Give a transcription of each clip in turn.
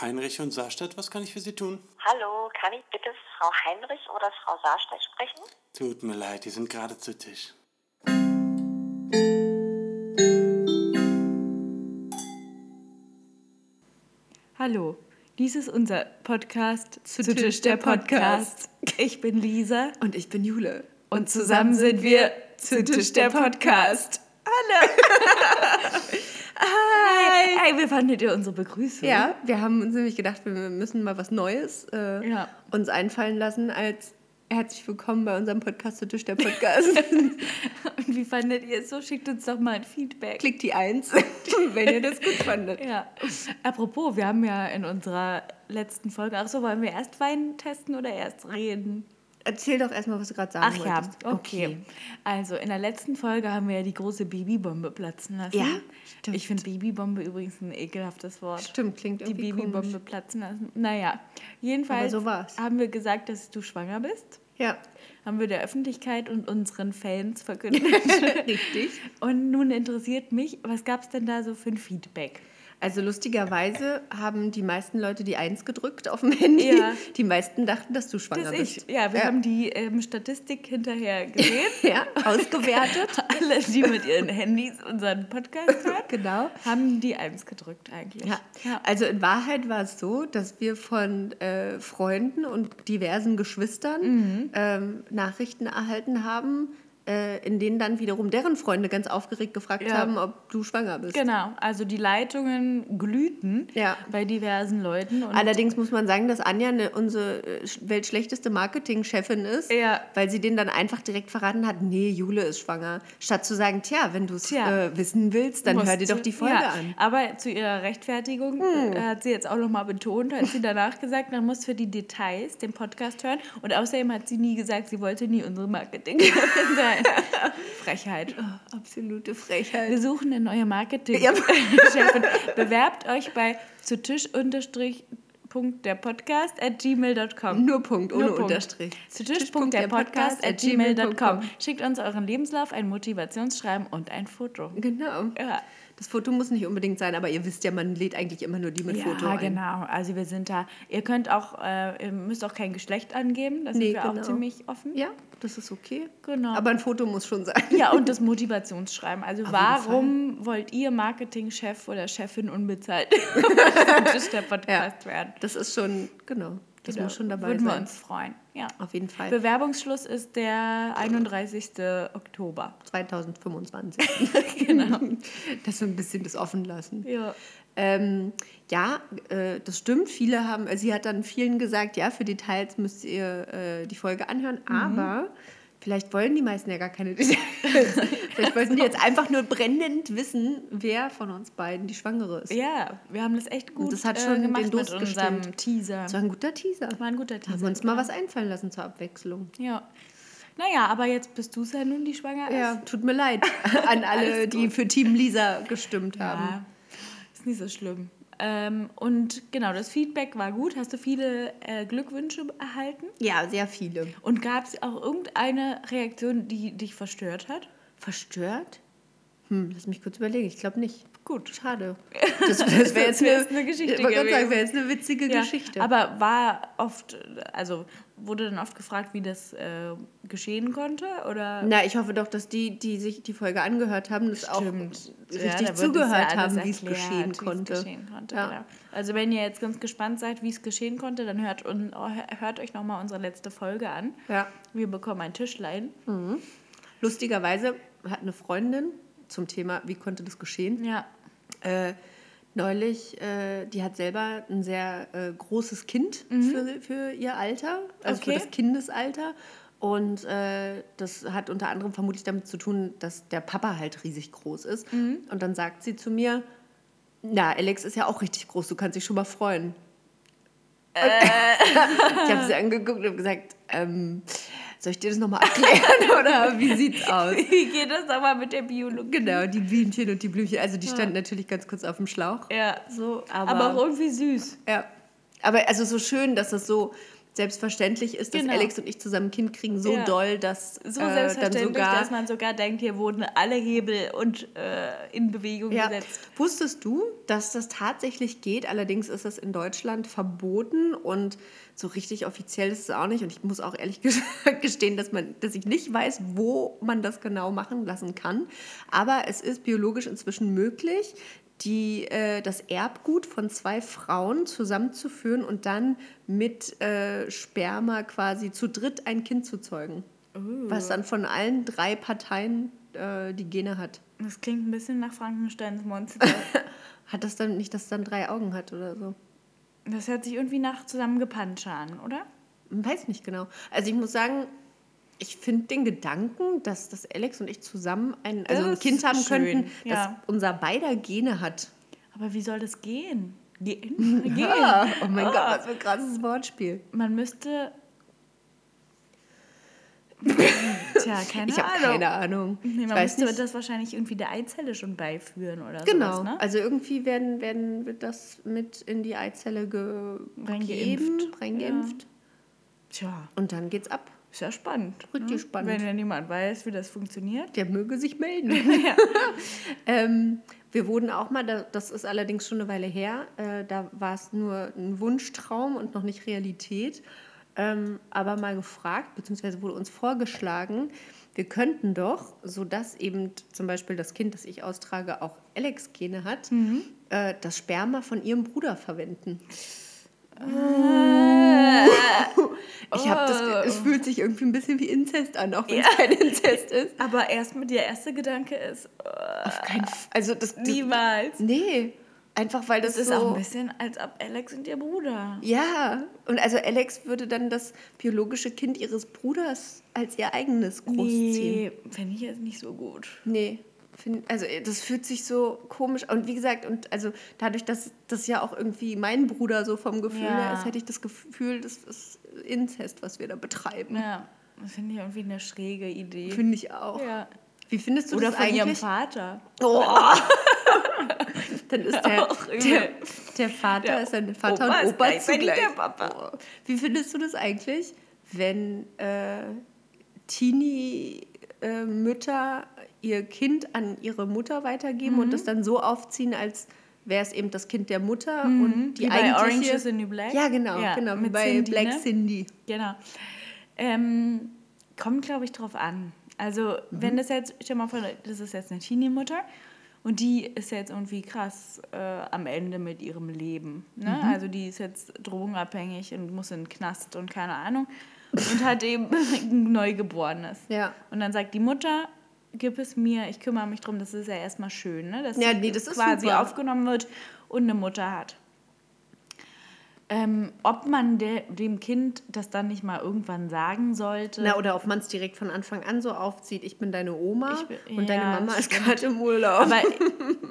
Heinrich und Saarstadt, was kann ich für Sie tun? Hallo, kann ich bitte Frau Heinrich oder Frau Saarstedt sprechen? Tut mir leid, die sind gerade zu Tisch. Hallo, dies ist unser Podcast zu, Tisch, der Podcast. Ich bin Lisa Und ich bin Jule. und zusammen sind wir zu Tisch der Podcast. Hallo! Hi! Hey, wie fandet ihr unsere Begrüßung? Ja, wir haben uns nämlich gedacht, wir müssen mal was Neues äh, Ja. uns einfallen lassen als herzlich willkommen bei unserem Podcast zu Tisch der Podcast. Und wie fandet ihr es so? Schickt uns doch mal ein Feedback. Klickt die Eins, wenn ihr das gut fandet. Ja. Apropos, wir haben ja in unserer letzten Folge, ach so, wollen wir erst Wein testen oder erst reden? Erzähl doch erstmal, was du gerade sagen Ach ja, wolltest. okay. Also in der letzten Folge haben wir ja die große Babybombe platzen lassen. Ja, stimmt. Ich finde Babybombe übrigens ein ekelhaftes Wort. Stimmt, klingt Die irgendwie Babybombe komisch. platzen lassen. Naja, jedenfalls so haben wir gesagt, dass du schwanger bist. Ja, Haben wir der Öffentlichkeit und unseren Fans verkündet. richtig. und nun interessiert mich, was gab es denn da so für ein Feedback? Also lustigerweise haben die meisten Leute die Eins gedrückt auf dem Handy. Ja. Die meisten dachten, dass du schwanger Das bist. ich, ja, wir haben die ähm, Statistik hinterher gesehen. ja, ausgewertet. Alle, die mit ihren Handys unseren Podcast hören, genau. haben die Eins gedrückt eigentlich. Ja. ja. also in Wahrheit war es so, dass wir von äh, Freunden und diversen Geschwistern Mhm. ähm, Nachrichten erhalten haben, in denen dann wiederum deren Freunde ganz aufgeregt gefragt Ja. haben, ob du schwanger bist. Genau, also die Leitungen glühten Ja. bei diversen Leuten. Allerdings muss man sagen, dass Anja eine, unsere äh, sch- weltschlechteste Marketingchefin ist, Ja. weil sie denen dann einfach direkt verraten hat, nee, Jule ist schwanger. Statt zu sagen, tja, wenn du es äh, wissen willst, dann hör dir doch die Folge an. Hm. Aber zu ihrer Rechtfertigung äh, hat sie jetzt auch nochmal betont, hat sie danach gesagt, man muss für die Details den Podcast hören. Und außerdem hat sie nie gesagt, sie wollte nie unsere Marketingchefin sein. Frechheit. Absolute Frechheit. Wir suchen eine neue Ja. Marketingchefin. Bewerbt euch bei zu Tisch Punkt der Podcast at gmail.com. Nur Punkt, ohne Nur Punkt. Unterstrich. Zu Tisch.Punkt der Podcast at gmail.com. Schickt uns euren Lebenslauf, ein Motivationsschreiben und ein Foto. Genau. Ja. Das Foto muss nicht unbedingt sein, aber ihr wisst ja, man lädt eigentlich immer nur die mit ja, Foto ein. genau. Also wir sind da. Ihr könnt auch, äh, ihr müsst auch kein Geschlecht angeben. Da sind Nee, wir auch genau. ziemlich offen. Ja, das ist okay. Genau. Aber ein Foto muss schon sein. ja, und das Motivationsschreiben. Also jeden warum wollt ihr Marketingchef oder Chefin unbezahlt auf der Podcast werden? Das ist schon, genau. Das Da muss schon dabei Würden wir sein. uns freuen. Ja. Auf jeden Fall. Bewerbungsschluss ist der 31. Oktober. 2025. Genau. Dass wir ein bisschen das offen lassen. Ja. Ähm, ja, äh, das stimmt. Viele haben, also sie hat dann vielen gesagt, ja, für Details müsst ihr äh, die Folge anhören, Mhm. aber vielleicht wollen die meisten ja gar keine Details. vielleicht wollten die jetzt einfach nur brennend wissen, wer von uns beiden die Schwangere ist. Ja, wir haben das echt gut das hat äh, schon gemacht den Durst mit unserem. Teaser. Das war ein guter Teaser. War ein guter Haben Teaser. wir uns mal was einfallen lassen zur Abwechslung. Ja. Naja, aber jetzt bist du es ja nun, die schwanger ist. Ja, tut mir leid an alle, die für Team Lisa gestimmt haben. Ja, ist nicht so schlimm. Ähm, und genau, das Feedback war gut. Hast du viele äh, Glückwünsche erhalten? Ja, sehr viele. Und gab es auch irgendeine Reaktion, die dich verstört hat? Verstört? Hm, lass mich kurz überlegen. Ich glaube nicht. Gut. Schade. Das, das wäre jetzt wär's eine, eine Geschichte Ich wollte gerade sagen, wäre jetzt eine witzige Ja, Geschichte. Aber war oft, also wurde dann oft gefragt, wie das äh, geschehen konnte? Oder? Na, ich hoffe doch, dass die, die sich die Folge angehört haben, das auch Stimmt. Ja, richtig es zugehört ja haben, wie es geschehen konnte. geschehen konnte Ja. genau. Also wenn ihr jetzt ganz gespannt seid, wie es geschehen konnte, dann hört, un, hört euch nochmal unsere letzte Folge an. Ja. Wir bekommen ein Tischlein. Lustigerweise hat eine Freundin zum Thema, wie konnte das geschehen, Ja. äh, neulich, äh, die hat selber ein sehr äh, großes Kind für, für ihr Alter, also Okay. für das Kindesalter. Und äh, das hat unter anderem vermutlich damit zu tun, dass der Papa halt riesig groß ist. Und dann sagt sie zu mir, na, Alex ist ja auch richtig groß, du kannst dich schon mal freuen. ich habe sie angeguckt und gesagt, ähm, soll ich dir das nochmal erklären oder wie sieht's aus? Wie geht das aber mit der Biologie? Genau, die Bienchen und die Blümchen. Also die standen natürlich ganz kurz auf dem Schlauch. Ja. So, Aber, aber, auch irgendwie süß. ja. aber also so schön, dass das so, selbstverständlich ist, dass Genau. Alex und ich zusammen ein Kind kriegen, so Ja. doll, dass So äh, dann selbstverständlich, sogar dass man sogar denkt, hier wurden alle Hebel und äh, in Bewegung Ja. gesetzt. Wusstest du, dass das tatsächlich geht? Allerdings ist das in Deutschland verboten und so richtig offiziell ist es auch nicht. Und ich muss auch ehrlich gestehen, dass, man, dass ich nicht weiß, wo man das genau machen lassen kann. Aber es ist biologisch inzwischen möglich, die, äh, das Erbgut von zwei Frauen zusammenzuführen und dann mit äh, Sperma quasi zu dritt ein Kind zu zeugen. Was dann von allen drei Parteien äh, die Gene hat. Das klingt ein bisschen nach Frankensteins Monster. Hat das dann nicht, dass es dann drei Augen hat oder so? Das hört sich irgendwie nach zusammengepanscht an, oder? Weiß nicht genau. Also ich muss sagen, ich finde den Gedanken, dass, dass Alex und ich zusammen ein, also ein Das Kind haben schön, könnten, das ja. unser beider Gene hat. Aber wie soll das gehen? Gehen? gehen. Ja, oh mein Ah. Gott, was für ein krasses Wortspiel. Man müsste. Tja, keine ich habe keine Ahnung. Nee, man müsste das wahrscheinlich irgendwie der Eizelle schon beiführen oder Genau, sowas, ne? also irgendwie werden, werden wird das mit in die Eizelle ge Reingeimpft. reingeimpft. Tja, Und dann geht's ab. ist ja spannend. Richtig ne? spannend. Wenn ja niemand weiß, wie das funktioniert. Der möge sich melden. ähm, wir wurden auch mal, da- das ist allerdings schon eine Weile her, äh, da war es nur ein Wunschtraum und noch nicht Realität, ähm, aber mal gefragt, beziehungsweise wurde uns vorgeschlagen, wir könnten doch, sodass eben zum Beispiel das Kind, das ich austrage, auch Alex-Gene hat, Mhm. äh, das Sperma von ihrem Bruder verwenden. Ich habe das, Oh. es fühlt sich irgendwie ein bisschen wie Inzest an, auch wenn es kein Inzest ist. Aber erstmal der erste Gedanke ist, äh, Auf keinen Fall. Also das, das niemals. Nee, einfach weil das, Das ist so. auch ein bisschen, als ob Alex und ihr Bruder. ja, und also Alex würde dann das biologische Kind ihres Bruders als ihr eigenes großziehen. Nee, fände ich jetzt nicht so gut. Nee. Find, also das fühlt sich so komisch und wie gesagt und also dadurch, dass das ja auch irgendwie mein Bruder so vom Gefühl Ja. her ist, hätte ich das Gefühl, das ist Inzest, was wir da betreiben. Ja, das finde ich irgendwie eine schräge Idee. Finde ich auch. Ja. Wie findest du Oder das von ihrem eigentlich? Vater. Oh. Dann ist der, der, der Vater Der ist ein Vater Opa und ist Opa gleichzeitig zugleich. der Papa. Wie findest du das eigentlich, wenn äh, Teenie-Mütter ihr Kind an ihre Mutter weitergeben Mhm. und das dann so aufziehen, als wäre es eben das Kind der Mutter und die Mhm. Wie bei eigentliche... Orange is the New Black? Ja, genau, Ja, genau, mit bei Cindy, Black ne? Cindy. Genau. Ähm, kommt, glaube ich, drauf an. Also, wenn das jetzt, stell mal vor, das ist jetzt eine Teenie-Mutter und die ist jetzt irgendwie krass äh, am Ende mit ihrem Leben. Ne? Also, die ist jetzt drogenabhängig und muss in den Knast und keine Ahnung und hat eben ein Neugeborenes. Ja. Und dann sagt die Mutter, gib es mir, ich kümmere mich drum, das ist ja erstmal schön, ne? dass Ja, sie nee, das quasi super. aufgenommen wird und eine Mutter hat. Ähm, ob man de, dem Kind das dann nicht mal irgendwann sagen sollte. Na, oder ob man es direkt von Anfang an so aufzieht, ich bin deine Oma bin- und deine ja, Mama ist gerade im Urlaub. aber,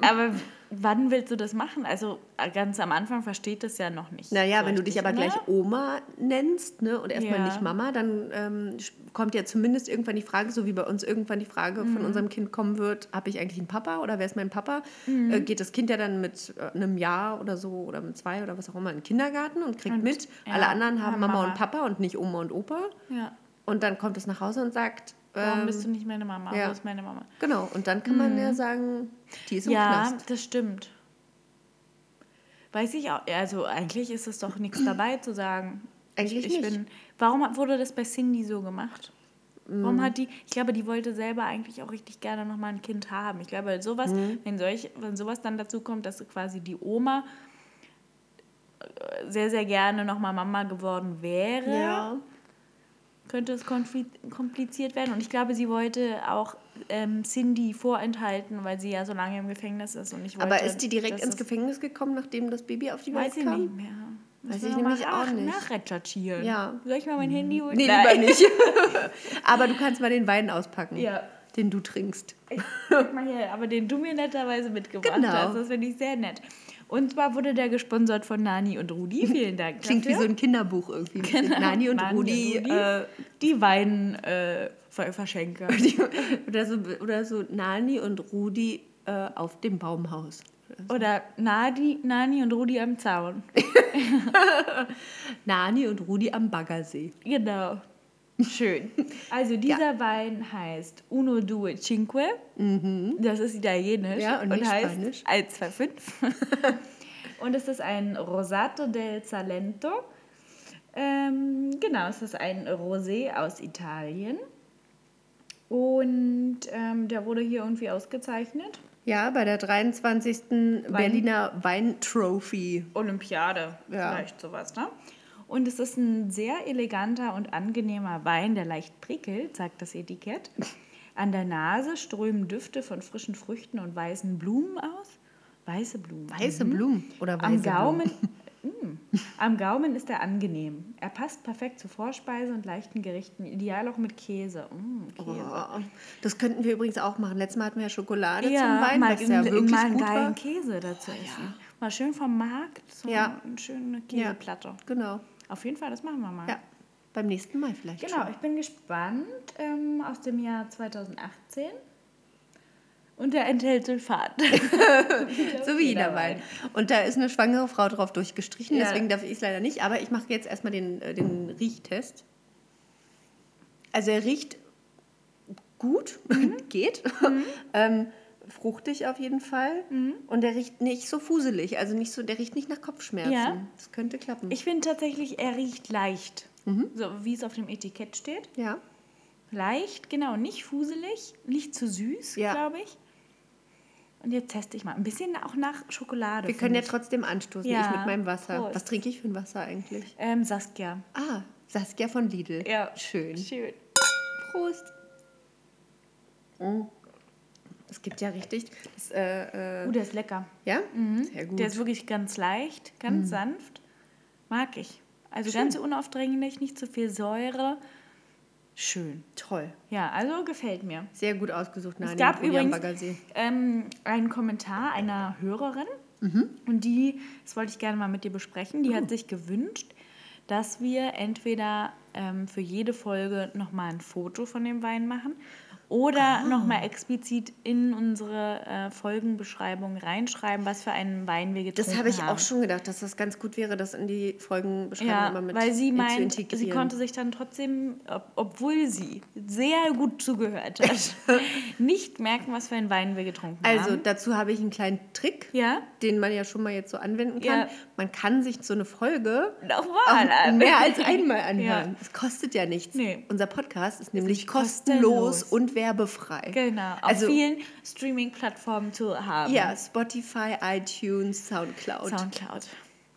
aber wann willst du das machen? Also ganz am Anfang versteht das ja noch nicht. Naja, so wenn du dich aber gleich? Oma nennst ne, und erstmal Ja. nicht Mama, dann ähm, kommt ja zumindest irgendwann die Frage, so wie bei uns irgendwann die Frage Mhm. von unserem Kind kommen wird, habe ich eigentlich einen Papa oder wer ist mein Papa? Mhm. Äh, geht das Kind ja dann mit äh, einem Jahr oder so oder mit zwei oder was auch immer in den Kindergarten und kriegt Und, mit, ja, alle anderen haben haben Mama, Mama. und Papa und nicht Oma und Opa. Ja. Und dann kommt es nach Hause und sagt, Warum ähm, bist du nicht meine Mama? ja. Wo ist meine Mama? genau, und dann kann man ja sagen, die ist im Ja, Knast. das stimmt. Weiß ich auch. Also eigentlich ist es doch nichts dabei zu sagen. Eigentlich ich nicht. Bin, warum wurde das bei Cindy so gemacht? Warum hat die, ich glaube, die wollte selber eigentlich auch richtig gerne nochmal ein Kind haben. Ich glaube, sowas, Mm. wenn, solch, wenn sowas dann dazu kommt, dass quasi die Oma äh, sehr, sehr gerne nochmal Mama geworden wäre, Ja. Könnte es kompliziert werden. Und ich glaube, sie wollte auch ähm, Cindy vorenthalten, weil sie ja so lange im Gefängnis ist. Und ich wollte, Aber ist die direkt ins Gefängnis gekommen, nachdem das Baby auf die Welt Weiß ich kam? nicht mehr. Weiß ich nämlich auch nicht. Nachrecherchieren. Ja. Soll ich mal mein Handy holen? Nee, Nein. lieber nicht. Aber du kannst mal den Wein auspacken, Ja. den du trinkst. Guck mal hier, aber den du mir netterweise mitgebracht Genau. hast. Das finde ich sehr nett. Und zwar wurde der gesponsert von Nani und Rudi. Vielen Dank. Klingt wie dafür. so ein Kinderbuch irgendwie. Genau. Nani und Nani Rudi. und Rudi. Äh, Die Weinverschenker. die, oder, so, oder so Nani und Rudi äh, auf dem Baumhaus. Oder Nadi, Nani und Rudi am Zaun. Nani und Rudi am Baggersee. Genau. Schön. Also dieser Wein heißt Uno Due Cinque. Das ist italienisch Mhm. Ja, und nicht heißt Spanisch. 1, 2, 5. und es ist ein Rosato del Salento. Ähm, genau, es ist ein Rosé aus Italien. Und ähm, der wurde hier irgendwie ausgezeichnet. Ja, bei der 23. Berliner Weintrophy. Olympiade, Ja. vielleicht sowas, ne? Und es ist ein sehr eleganter und angenehmer Wein, der leicht prickelt, sagt das Etikett. An der Nase strömen Düfte von frischen Früchten und weißen Blumen aus. Weiße Blumen. Weiße Blumen oder weiße Am Gaumen, Blumen. Mm. Am Gaumen ist er angenehm. Er passt perfekt zu Vorspeise und leichten Gerichten, ideal auch mit Käse. Mm, Käse. Oh, das könnten wir übrigens auch machen. Letztes Mal hatten wir ja Schokolade Ja, zum Wein, mal, was ja einen- wirklich mal einen geilen war. Käse dazu essen. Mal schön vom Markt, so Ja. eine schöne Ja. Käseplatte. Genau. Auf jeden Fall, das machen wir mal. Ja, beim nächsten Mal vielleicht Genau, schon. ich bin gespannt ähm, aus dem Jahr 2018. Und der enthält Sulfat. So wie jeder Wein. Und da ist eine schwangere Frau drauf durchgestrichen, Ja. deswegen darf ich es leider nicht. Aber ich mache jetzt erstmal den, äh, den Riechtest. Also er riecht gut, geht. ähm, fruchtig auf jeden Fall. Und der riecht nicht so fuselig, also nicht so, der riecht nicht nach Kopfschmerzen. Ja. Das könnte klappen. Ich finde tatsächlich, er riecht leicht. So wie es auf dem Etikett steht. ja. Leicht, genau, nicht fuselig, nicht zu süß, Ja. glaube ich. Und jetzt teste ich mal. Ein bisschen auch nach Schokolade. Wir können ja ich. trotzdem anstoßen, Ja. ich mit meinem Wasser. Prost. Was trinke ich für ein Wasser eigentlich? Ähm, Saskia. Ah, Saskia von Lidl. Ja. Schön. Schön. Prost. Mm. Es gibt ja richtig. Das, äh, äh, Uh, der ist lecker. ja? Sehr gut. Mhm. Der ist wirklich ganz leicht, ganz sanft. Mag ich. Also ganz unaufdringlich, nicht zu viel Säure. Schön. toll. Ja, also gefällt mir. Sehr gut ausgesucht, Nani. Es gab übrigens ähm, einen Kommentar einer Hörerin und die, das wollte ich gerne mal mit dir besprechen, die hat sich gewünscht, dass wir entweder ähm, für jede Folge nochmal ein Foto von dem Wein machen oder nochmal explizit in unsere äh, Folgenbeschreibung reinschreiben, was für einen Wein wir getrunken Das habe ich haben. auch schon gedacht, dass das ganz gut wäre, das in die Folgenbeschreibung Ja, immer mit weil sie in- zu meint, sie integrieren. konnte sich dann trotzdem, ob, obwohl sie sehr gut zugehört hat, nicht merken, was für einen Wein wir getrunken Also haben. dazu habe ich einen kleinen Trick, Ja, den man ja schon mal jetzt so anwenden kann. Ja. Man kann sich so eine Folge auch mehr als einmal anhören. Es kostet ja nichts. Nee. Unser Podcast ist nämlich kostenlos kostenlos. und werbefrei. Genau, auf Also- vielen Streaming-Plattformen zu haben. Ja, Spotify, iTunes, Soundcloud. Soundcloud.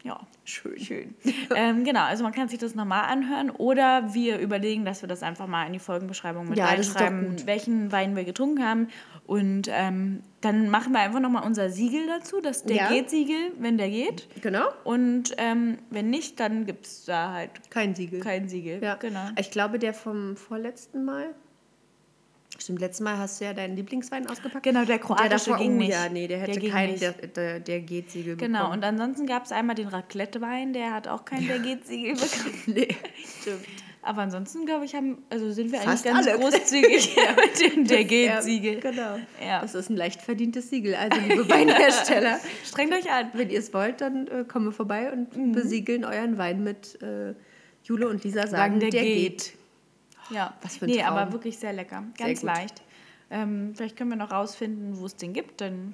Ja, Schön. schön. ähm, genau, also man kann sich das nochmal anhören oder wir überlegen, dass wir das einfach mal in die Folgenbeschreibung mit Ja, reinschreiben, welchen Wein wir getrunken haben. Und ähm, dann machen wir einfach nochmal unser Siegel dazu, das der Ja. geht-Siegel, wenn der geht. Genau. Und ähm, wenn nicht, dann gibt es da halt Kein Siegel. kein Siegel. Ja. Genau. Ich glaube, der vom vorletzten Mal. Stimmt, letztes Mal hast du ja deinen Lieblingswein ausgepackt. Genau, der kroatische davor, ging oh, nicht. Ja, nee, der Der hätte ging keinen, der, der, der geht Siegel Genau, bekommen. und ansonsten gab es einmal den Raclette-Wein, der hat auch kein der geht Siegel bekommen. Nee, stimmt. Aber ansonsten, glaube ich, haben, also sind wir Fast eigentlich ganz alle. großzügig mit dem der geht Ja, Siegel. Genau. Ja. Das ist ein leicht verdientes Siegel. Also, liebe Weinhersteller, Strengt euch an. wenn ihr es wollt, dann äh, kommen wir vorbei und Mhm. besiegeln euren Wein mit äh, Jule und Lisa sagen, der, geht. Ja, Was für ein nee, Traum. aber wirklich sehr lecker. Ganz gut. leicht. Ähm, vielleicht können wir noch rausfinden, wo es den gibt, dann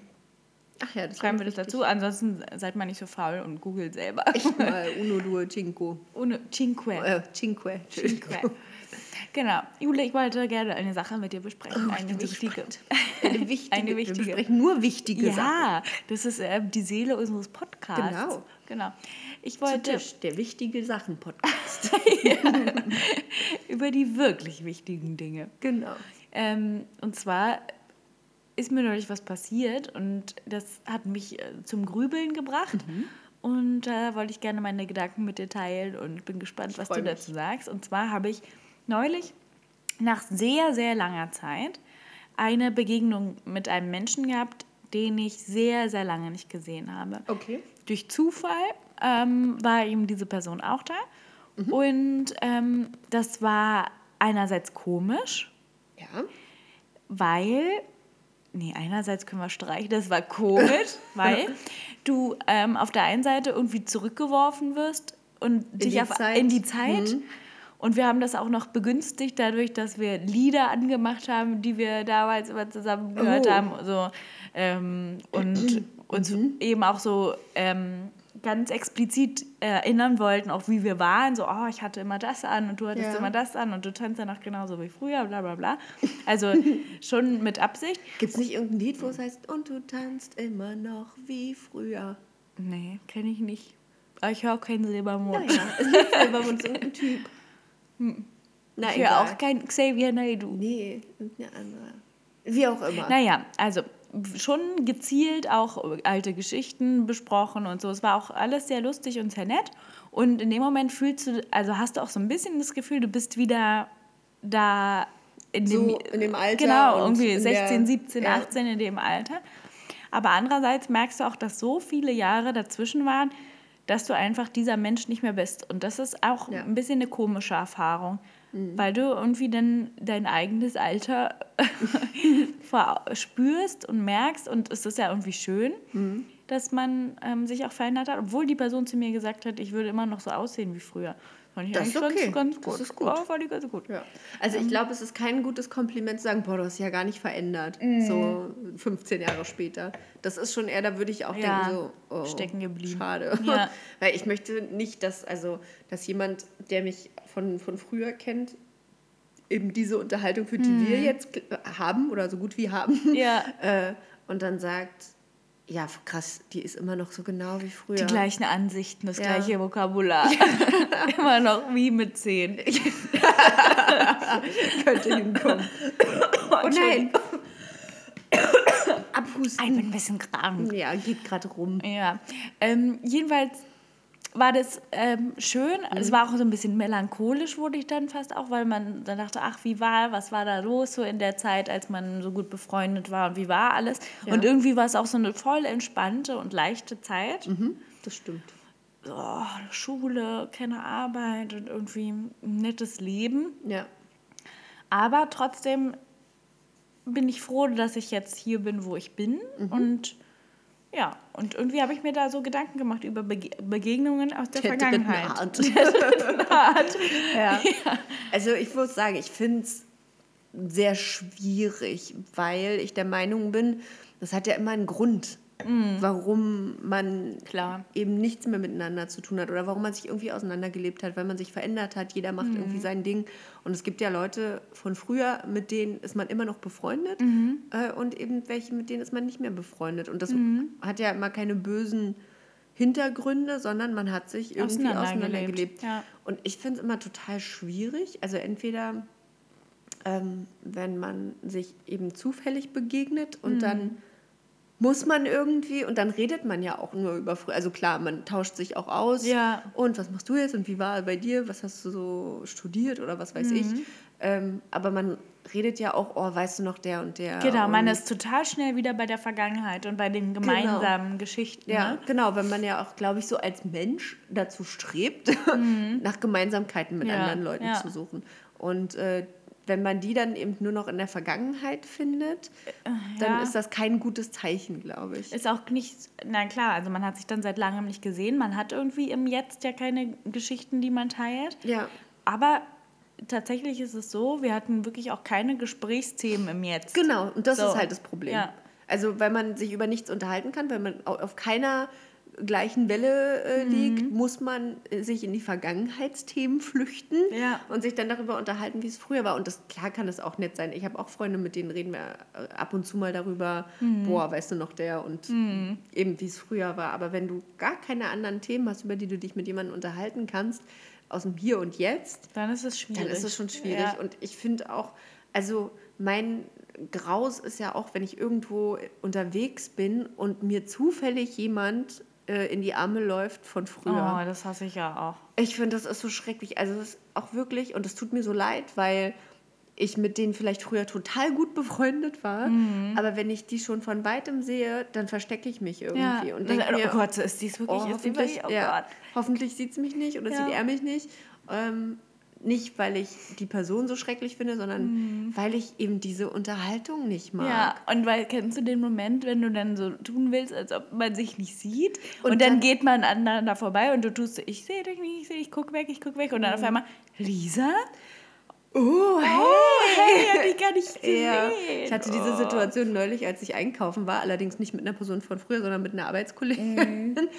Ach ja, das schreiben wir das dazu. Ansonsten seid mal nicht so faul und googelt selber. Echt mal Uno, Due, Cinco. Ohne Cinque. Äh, Cinque. Cinque. Genau. Jule, ich wollte gerne eine Sache mit dir besprechen. Oh, ich eine so wichtige. Eine wichtige. Eine Wir wichtige. besprechen nur wichtige Sachen. Ja, das ist äh, die Seele unseres Podcasts. Genau. Genau. Ich Zu wollte Tisch, der wichtige Sachen-Podcast. über die wirklich wichtigen Dinge. genau. Ähm, und zwar ist mir neulich was passiert und das hat mich äh, zum Grübeln gebracht. Und da wollte ich gerne meine Gedanken mit dir teilen und bin gespannt, was freu du mich. dazu sagst. Und zwar habe ich neulich nach sehr, sehr langer Zeit eine Begegnung mit einem Menschen gehabt, den ich sehr, sehr lange nicht gesehen habe. Okay. Durch Zufall ähm, war eben diese Person auch da. Und ähm, das war einerseits komisch, Ja. weil nee, einerseits können wir streichen, das war komisch, weil du ähm, auf der einen Seite irgendwie zurückgeworfen wirst und dich die auf, in die Zeit. Und wir haben das auch noch begünstigt dadurch, dass wir Lieder angemacht haben, die wir damals immer zusammen gehört Oh. haben. So, ähm, und uns eben auch so ähm, ganz explizit erinnern wollten, auch wie wir waren. So, oh, ich hatte immer das an und du hattest Ja. immer das an und du tanzt ja noch genauso wie früher, bla bla bla. Also schon mit Absicht. Gibt es nicht irgendein Lied, wo es heißt, und du tanzt immer noch wie früher? Nee, kenne ich nicht. Aber ich höre auch keinen Silbermond. Naja, es liegt selber von so irgendein Typ. Na, Ich höre auch keinen Xavier Naidoo. Nee, irgendeine andere. Wie auch immer. Naja, also schon gezielt auch alte Geschichten besprochen und so. Es war auch alles sehr lustig und sehr nett. Und in dem Moment fühlst du, also hast du auch so ein bisschen das Gefühl, du bist wieder da in dem, So in dem Alter Genau, irgendwie in 16, der- 17, ja. 18 in dem Alter. Aber andererseits merkst du auch, dass so viele Jahre dazwischen waren, dass du einfach dieser Mensch nicht mehr bist. Und das ist auch Ja. Mhm. ein bisschen eine komische Erfahrung, weil du irgendwie dann dein eigenes Alter spürst und merkst. Und es ist ja irgendwie schön, Mhm. dass man ähm, sich auch verändert hat, obwohl die Person zu mir gesagt hat, ich würde immer noch so aussehen wie früher. Fand ich Das ist eigentlich okay. ganz, ganz Das gut. ist gut. Ja, fand ich ganz gut. Ja. Also ich glaube, es ist kein gutes Kompliment zu sagen, boah, du hast ja gar nicht verändert. Mhm. So 15 Jahre später. Das ist schon eher, da würde ich auch Ja, denken, so, oh, stecken geblieben. Schade. Ja. Weil ich möchte nicht, dass, also, dass jemand, der mich von, von früher kennt, eben diese Unterhaltung, für die wir jetzt haben oder so gut wie haben. Ja. äh, und dann sagt, ja, krass, die ist immer noch so genau wie früher. Die gleichen Ansichten, das Ja. gleiche Vokabular. immer noch wie mit zehn. könnte hinkommen. oh nein. Abhusten. Ich bin ein bisschen krank. Ja, geht gerade rum. Ja, ähm, jedenfalls war das ähm, schön. Es war auch so ein bisschen melancholisch, wurde ich dann fast auch, weil man dann dachte, ach, wie war, was war da los so in der Zeit, als man so gut befreundet war und wie war alles. Und irgendwie war es auch so eine voll entspannte und leichte Zeit. Das stimmt. So, Schule, keine Arbeit und irgendwie ein nettes Leben. Ja. Aber trotzdem bin ich froh, dass ich jetzt hier bin, wo ich bin. Und ja, und irgendwie habe ich mir da so Gedanken gemacht über Bege Begegnungen aus der, Der dritten Vergangenheit. Art. Art. Ja. Also ich muss sagen, ich finde es sehr schwierig, weil ich der Meinung bin, das hat ja immer einen Grund, warum man Klar. eben nichts mehr miteinander zu tun hat oder warum man sich irgendwie auseinandergelebt hat, weil man sich verändert hat, jeder macht irgendwie sein Ding. Und es gibt ja Leute von früher, mit denen ist man immer noch befreundet äh, und eben welche, mit denen ist man nicht mehr befreundet. Und das hat ja immer keine bösen Hintergründe, sondern man hat sich irgendwie Auseinandergelebt, ja. Und ich finde es immer total schwierig. Also entweder, ähm, wenn man sich eben zufällig begegnet Mhm. und dann muss man irgendwie, und dann redet man ja auch nur über früher. Also klar, man tauscht sich auch aus. Ja. Und was machst du jetzt und wie war bei dir? Was hast du so studiert oder was weiß Mhm. ich? Ähm, aber man redet ja auch, oh, weißt du noch der und der. Genau, und man ist total schnell wieder bei der Vergangenheit und bei den gemeinsamen Geschichten. Ja, Ne? genau, wenn man ja auch, glaube ich, so als Mensch dazu strebt, nach Gemeinsamkeiten mit Mhm. Ja, anderen Leuten ja. zu suchen. Und äh, wenn man die dann eben nur noch in der Vergangenheit findet, dann ja. ist das kein gutes Zeichen, glaube ich. Ist auch nicht, na klar, also man hat sich dann seit langem nicht gesehen. Man hat irgendwie im Jetzt ja keine Geschichten, die man teilt. Ja, Aber tatsächlich ist es so, wir hatten wirklich auch keine Gesprächsthemen im Jetzt. genau. Und das So. ist halt das Problem. Ja. Also, weil man sich über nichts unterhalten kann, weil man au- auf keiner gleichen Welle äh, liegt, muss man äh, sich in die Vergangenheitsthemen flüchten Ja. und sich dann darüber unterhalten, wie es früher war. Und das klar kann es auch nett sein. Ich habe auch Freunde, mit denen reden wir äh, ab und zu mal darüber, boah, weißt du noch der und eben wie es früher war. Aber wenn du gar keine anderen Themen hast, über die du dich mit jemandem unterhalten kannst, aus dem Hier und Jetzt, Dann ist es schwierig. dann ist es schon schwierig. Ja. Und ich finde auch, also mein Graus ist ja auch, wenn ich irgendwo unterwegs bin und mir zufällig jemand äh, in die Arme läuft von früher. Oh, das hasse ich ja auch. Ich finde, das ist so schrecklich. Also das ist auch wirklich, und es tut mir so leid, weil ich mit denen vielleicht früher total gut befreundet war. Mhm. Aber wenn ich die schon von weitem sehe, dann verstecke ich mich Ja. irgendwie und denke mir, oh Gott, ist dies wirklich, oh, ist die hoffentlich, wirklich, oh ja, Gott. hoffentlich sieht es mich nicht oder Ja. sieht er mich nicht. Ähm, nicht, weil ich die Person so schrecklich finde, sondern weil ich eben diese Unterhaltung nicht mag. Ja, und weil kennst du den Moment, wenn du dann so tun willst, als ob man sich nicht sieht und, Und dann, dann- geht man aneinander vorbei und du tust so, ich sehe dich nicht, ich sehe dich, ich guck weg, ich guck weg und dann auf Mhm. einmal, Lisa? Oh, hey! Oh, hey, hab ich gar nicht gesehen. Ja, ich hatte diese Oh. Situation neulich, als ich einkaufen war, allerdings nicht mit einer Person von früher, sondern mit einer Arbeitskollegin. Mhm.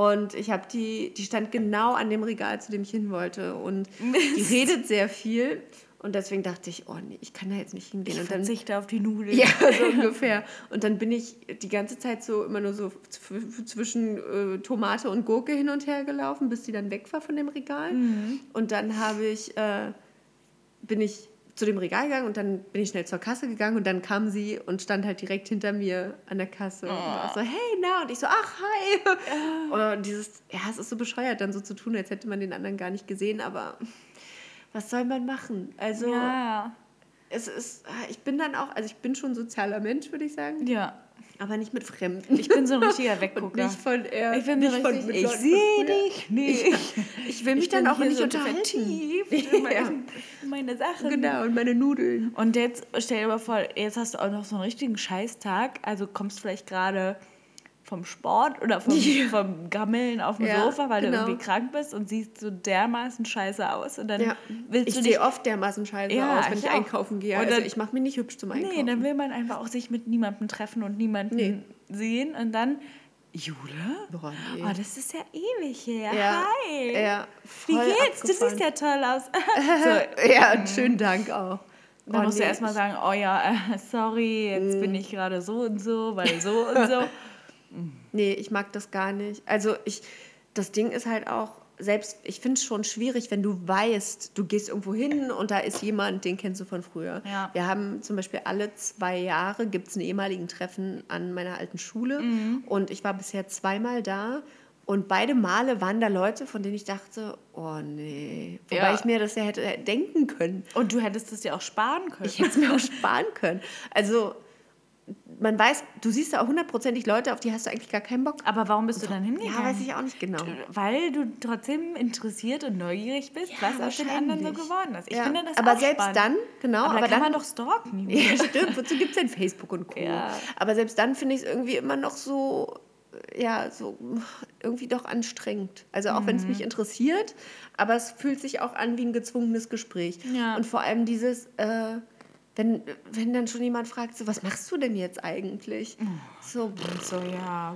Und ich habe die, die stand genau an dem Regal, zu dem ich hin wollte. Und die redet sehr viel. Und deswegen dachte ich, oh nee, ich kann da jetzt nicht hingehen. Ich und dann, verzichte auf die Nudeln. ja, so ungefähr. Und dann bin ich die ganze Zeit so immer nur so zw- zwischen äh, Tomate und Gurke hin und her gelaufen, bis die dann weg war von dem Regal. Mhm. Und dann habe ich, äh, bin ich zu dem Regal gegangen und dann bin ich schnell zur Kasse gegangen und dann kam sie und stand halt direkt hinter mir an der Kasse und war so, hey, na, und ich so, ach, hi. Und dieses, ja, es ist so bescheuert, dann so zu tun, als hätte man den anderen gar nicht gesehen, aber was soll man machen? Also, Ja. es ist, ich bin dann auch, also ich bin schon ein sozialer Mensch, würde ich sagen, ja. Aber nicht mit Fremden. Ich bin so ein richtiger und Weggucker. nicht von er. ich nicht von- richtig, ich sehe dich nicht. Ich will mich Ich dann auch nicht so unterhalten. vertieft in Ja. mein- meine Sachen. Genau, und meine Nudeln. Und jetzt stell dir mal vor, jetzt hast du auch noch so einen richtigen Scheißtag. Also kommst vielleicht gerade vom Sport oder vom, Ja. vom Gammeln auf dem Ja, Sofa, weil genau. du irgendwie krank bist und siehst so dermaßen scheiße aus. Und dann Ja. willst Ich du dich. sehe oft dermaßen scheiße aus, wenn ich ich, einkaufen gehe. Und Also ich mache mich nicht hübsch zum Einkaufen. Nee, dann will man einfach auch sich mit niemandem treffen und niemanden Nee. sehen. Und dann, Jule? Boah, nee. Oh, das ist ja ewig her. Hi. ja, Wie geht's? Du abgefahren. siehst ja toll aus. so, Ja, und schönen Dank auch. Dann Oh, musst du nee, erstmal ich- sagen, oh ja, sorry, jetzt Mm. bin ich gerade so und so, weil so und so. Nee, ich mag das gar nicht. Also ich, das Ding ist halt auch, selbst, ich finde es schon schwierig, wenn du weißt, du gehst irgendwo hin und da ist jemand, den kennst du von früher. Ja. Wir haben zum Beispiel alle zwei Jahre, gibt es einen ehemaligen Treffen an meiner alten Schule Mhm. und ich war bisher zweimal da und beide Male waren da Leute, von denen ich dachte, oh nee. Wobei Ja. ich mir das ja hätte denken können. Und du hättest es dir auch sparen können. Ich hätte es mir auch sparen können. Also man weiß, du siehst da auch hundertprozentig Leute, auf die hast du eigentlich gar keinen Bock. Aber warum bist du dann hingegangen? Ja, weiß ich auch nicht genau. Weil du trotzdem interessiert und neugierig bist, was aus den anderen so geworden ist. Ich Ja, finde das aber selbst spannend. dann, genau, aber, aber da kann dann- man doch stalken. Ja, stimmt. Wozu gibt es denn Facebook und Co.? Ja. Aber selbst dann finde ich es irgendwie immer noch so, ja, so irgendwie doch anstrengend. Also auch wenn es Mhm. mich interessiert, aber es fühlt sich auch an wie ein gezwungenes Gespräch. Ja. Und vor allem dieses, äh, wenn, wenn dann schon jemand fragt, so, was machst du denn jetzt eigentlich? Oh. So, So, ja.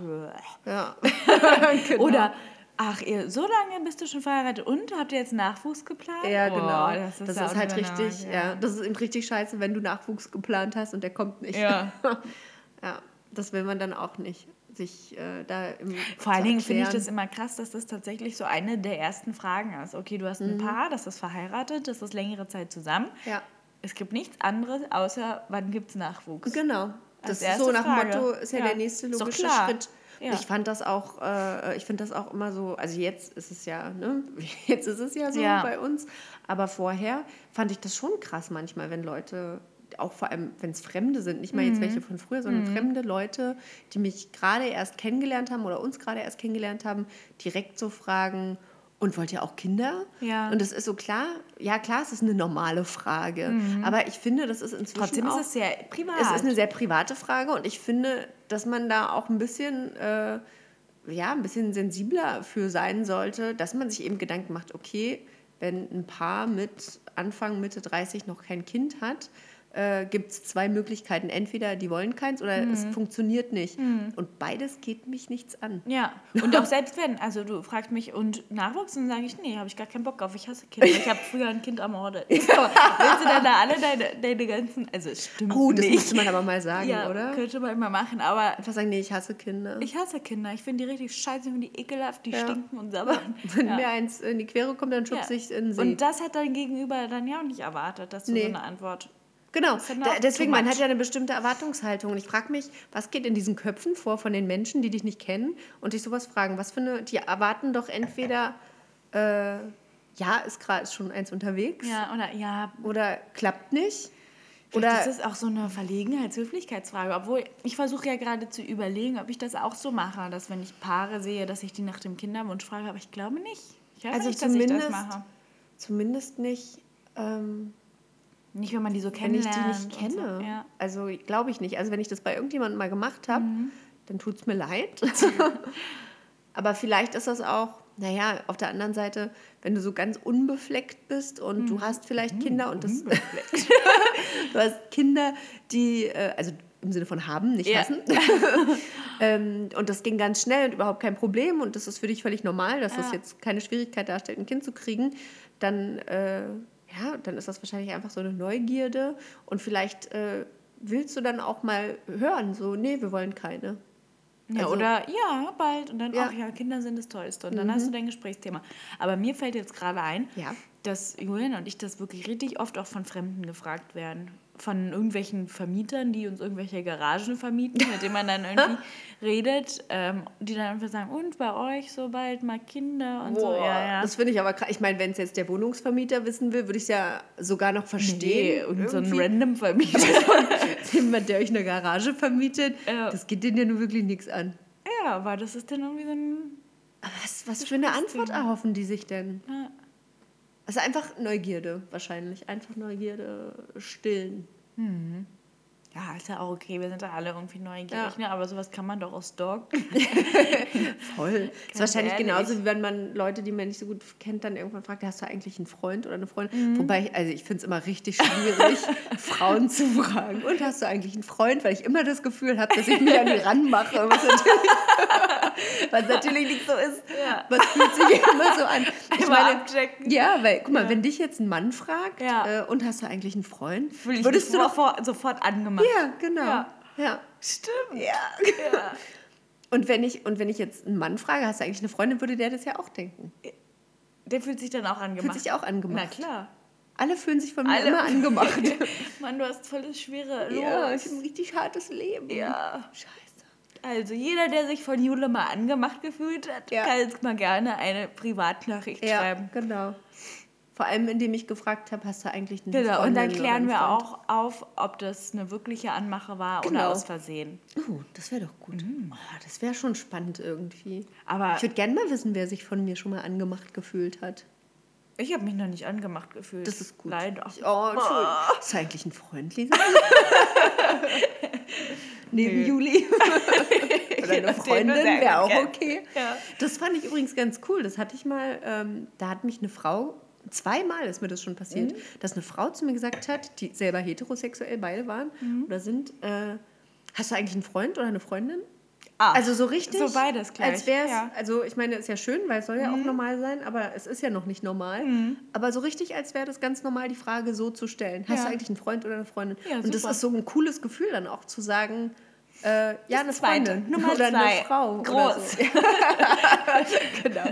ja. Genau. Oder, ach, ihr, so lange bist du schon verheiratet und habt ihr jetzt Nachwuchs geplant? Ja, Oh, genau. das ist, das ja ist halt richtig, ja. das ist eben richtig scheiße, wenn du Nachwuchs geplant hast und der kommt nicht. Ja. ja, das will man dann auch nicht, sich äh, da im Vor allen Dingen finde ich das immer krass, dass das tatsächlich so eine der ersten Fragen ist. Okay, du hast ein Paar, das ist verheiratet, das ist längere Zeit zusammen. Ja, Es gibt nichts anderes, außer wann gibt es Nachwuchs. genau. Als Das ist so nach dem Frage. Motto, ist ja, Ja, der nächste logische. Schritt. Ja. Ich fand das auch, äh, ich finde das auch immer so, also jetzt ist es ja, ne, jetzt ist es ja so Ja. bei uns, aber vorher fand ich das schon krass manchmal, wenn Leute, auch vor allem, wenn es Fremde sind, nicht mal Mhm. jetzt welche von früher, sondern fremde Leute, die mich gerade erst kennengelernt haben oder uns gerade erst kennengelernt haben, direkt so fragen, und wollt ihr auch Kinder? Ja. Und das ist so klar, ja klar, es ist eine normale Frage, aber ich finde, das ist inzwischen Mhm. Trotzdem auch, ist es sehr privat. es ist eine sehr private Frage und ich finde, dass man da auch ein bisschen, äh, ja, ein bisschen sensibler für sein sollte, dass man sich eben Gedanken macht, okay, wenn ein Paar mit Anfang, Mitte 30 noch kein Kind hat, äh, gibt es zwei Möglichkeiten. Entweder die wollen keins oder es funktioniert nicht. Und beides geht mich nichts an. Ja, und auch selbst wenn, also du fragst mich, und Nachwuchs, dann sage ich, nee, habe ich gar keinen Bock auf, ich hasse Kinder. Ich habe früher ein Kind ermordet. Willst du dann da alle deine, deine ganzen, also es stimmt Oh, das nicht. müsste man aber mal sagen, ja, oder? könnte man immer machen, aber Einfach sagen, nee, ich hasse Kinder. ich hasse Kinder. Ich finde die richtig scheiße, ich finde die ekelhaft, die Ja. stinken und sabbern. Wenn ja. mir eins in die Quere kommt, dann schubse Ja. ich es in den See. Und das hat dein Gegenüber dann ja auch nicht erwartet, dass du Nee. so eine Antwort. Genau, da, deswegen, man hat ja eine bestimmte Erwartungshaltung. Und ich frage mich, was geht in diesen Köpfen vor von den Menschen, die dich nicht kennen und dich sowas fragen? Was für eine, die erwarten doch entweder, äh, ja, ist gerade schon eins unterwegs Ja, oder ja, oder klappt nicht. Oder das ist auch so eine Verlegenheits-Höflichkeitsfrage. Obwohl, ich versuche ja gerade zu überlegen, ob ich das auch so mache, dass wenn ich Paare sehe, dass ich die nach dem Kinderwunsch frage, aber ich glaube nicht. Ich glaube Also nicht, dass ich das zumindest- mache. Zumindest nicht, ähm, Nicht, wenn man die so wenn ich die nicht kenne. So. Ja. Also glaube ich nicht. Also wenn ich das bei irgendjemandem mal gemacht habe, Mhm. dann tut es mir leid. Aber vielleicht ist das auch, naja, auf der anderen Seite, wenn du so ganz unbefleckt bist und Mhm. du hast vielleicht Kinder und das. du hast Kinder, die, äh, also im Sinne von haben, nicht Ja. hassen. ähm, und das ging ganz schnell und überhaupt kein Problem und das ist für dich völlig normal, dass das Ja. jetzt keine Schwierigkeit darstellt, ein Kind zu kriegen, dann, äh, ja, dann ist das wahrscheinlich einfach so eine Neugierde und vielleicht äh, willst du dann auch mal hören, so, nee, wir wollen keine. Ja, Also- oder ja, bald. Und dann, Ja. Mhm. ach ja, Kinder sind das Tollste. Und dann hast du dein Gesprächsthema. Aber mir fällt jetzt gerade ein, Ja. dass Julian und ich das wirklich richtig oft auch von Fremden gefragt werden. Von irgendwelchen Vermietern, die uns irgendwelche Garagen vermieten, mit denen man dann irgendwie redet, ähm, die dann einfach sagen, und bei euch so bald mal Kinder und so. Boah, Ja, ja. Das finde ich aber krass. Ich meine, wenn es jetzt der Wohnungsvermieter wissen will, würde ich es ja sogar noch Nee, verstehen. und so ein random Vermieter. Jemand, der euch eine Garage vermietet, Ja. das geht denen ja nur wirklich nichts an. ja, aber das ist dann irgendwie so ein. Was, was für eine Antwort erhoffen die sich denn? Ja. Also einfach Neugierde wahrscheinlich. Einfach Neugierde stillen. Ja, ist ja auch okay, wir sind da alle irgendwie neugierig, Ja. ne? aber sowas kann man doch auch stalken. Voll. Das ist wahrscheinlich ehrlich. genauso, wie wenn man Leute, die man nicht so gut kennt, dann irgendwann fragt, hast du eigentlich einen Freund oder eine Freundin? Mhm. Wobei, ich, also ich finde es immer richtig schwierig, Frauen zu fragen. Und hast du eigentlich einen Freund? Weil ich immer das Gefühl habe, dass ich mich an die ranmache. Was natürlich, was natürlich nicht so ist. Ja. Was fühlt sich immer so an. Ich Einmal meine, abchecken. ja, weil, guck mal, wenn dich jetzt ein Mann fragt, Ja. äh, und hast du eigentlich einen Freund? Würdest du doch... sofort, angemacht. Ja, genau. Ja. ja. Stimmt. Ja. Ja. Und wenn ich, und wenn ich jetzt einen Mann frage, hast du eigentlich eine Freundin, würde der das ja auch denken. Der fühlt sich dann auch angemacht. Fühlt sich auch Na angemacht. klar. Alle fühlen sich von mir Alle. immer angemacht. Mann, du hast voll das schwere Los. ja, ich habe ein richtig hartes Leben. Ja. Scheiße. Also jeder, der sich von Jule mal angemacht gefühlt hat, Ja. kann jetzt mal gerne eine Privatnachricht Ja, schreiben. genau. Vor allem, indem ich gefragt habe, hast du eigentlich eine Genau, und dann Freundin klären wir auch auf, ob das eine wirkliche Anmache war Genau. oder aus Versehen. Oh, das wäre doch gut. Mhm. Oh, das wäre schon spannend irgendwie. Aber Ich würde gerne mal wissen, wer sich von mir schon mal angemacht gefühlt hat. ich habe mich noch nicht angemacht gefühlt. Das ist gut. Leider. Ich, oh, Entschuldigung. Ist du eigentlich ein Freund, Lisa? Neben Nö. Juli. Oder eine Freundin wäre auch okay. Ja. Das fand ich übrigens ganz cool. Das hatte ich mal, ähm, da hat mich eine Frau, zweimal ist mir das schon passiert, Mhm. dass eine Frau zu mir gesagt hat, die selber heterosexuell beide waren Mhm. oder sind, äh, hast du eigentlich einen Freund oder eine Freundin? Ah, Also so richtig. So beides gleich. Als wäre es, ja. Mhm. also ich meine, ist ja schön, weil es soll ja auch normal sein, aber es ist ja noch nicht normal. Aber so richtig, als wäre das ganz normal, die Frage so zu stellen. Hast Ja. du eigentlich einen Freund oder eine Freundin? Ja, Und das super. ist so ein cooles Gefühl dann auch zu sagen, äh, ja, eine zweite. Freundin Nummer oder zwei. eine Frau. Groß. so. genau.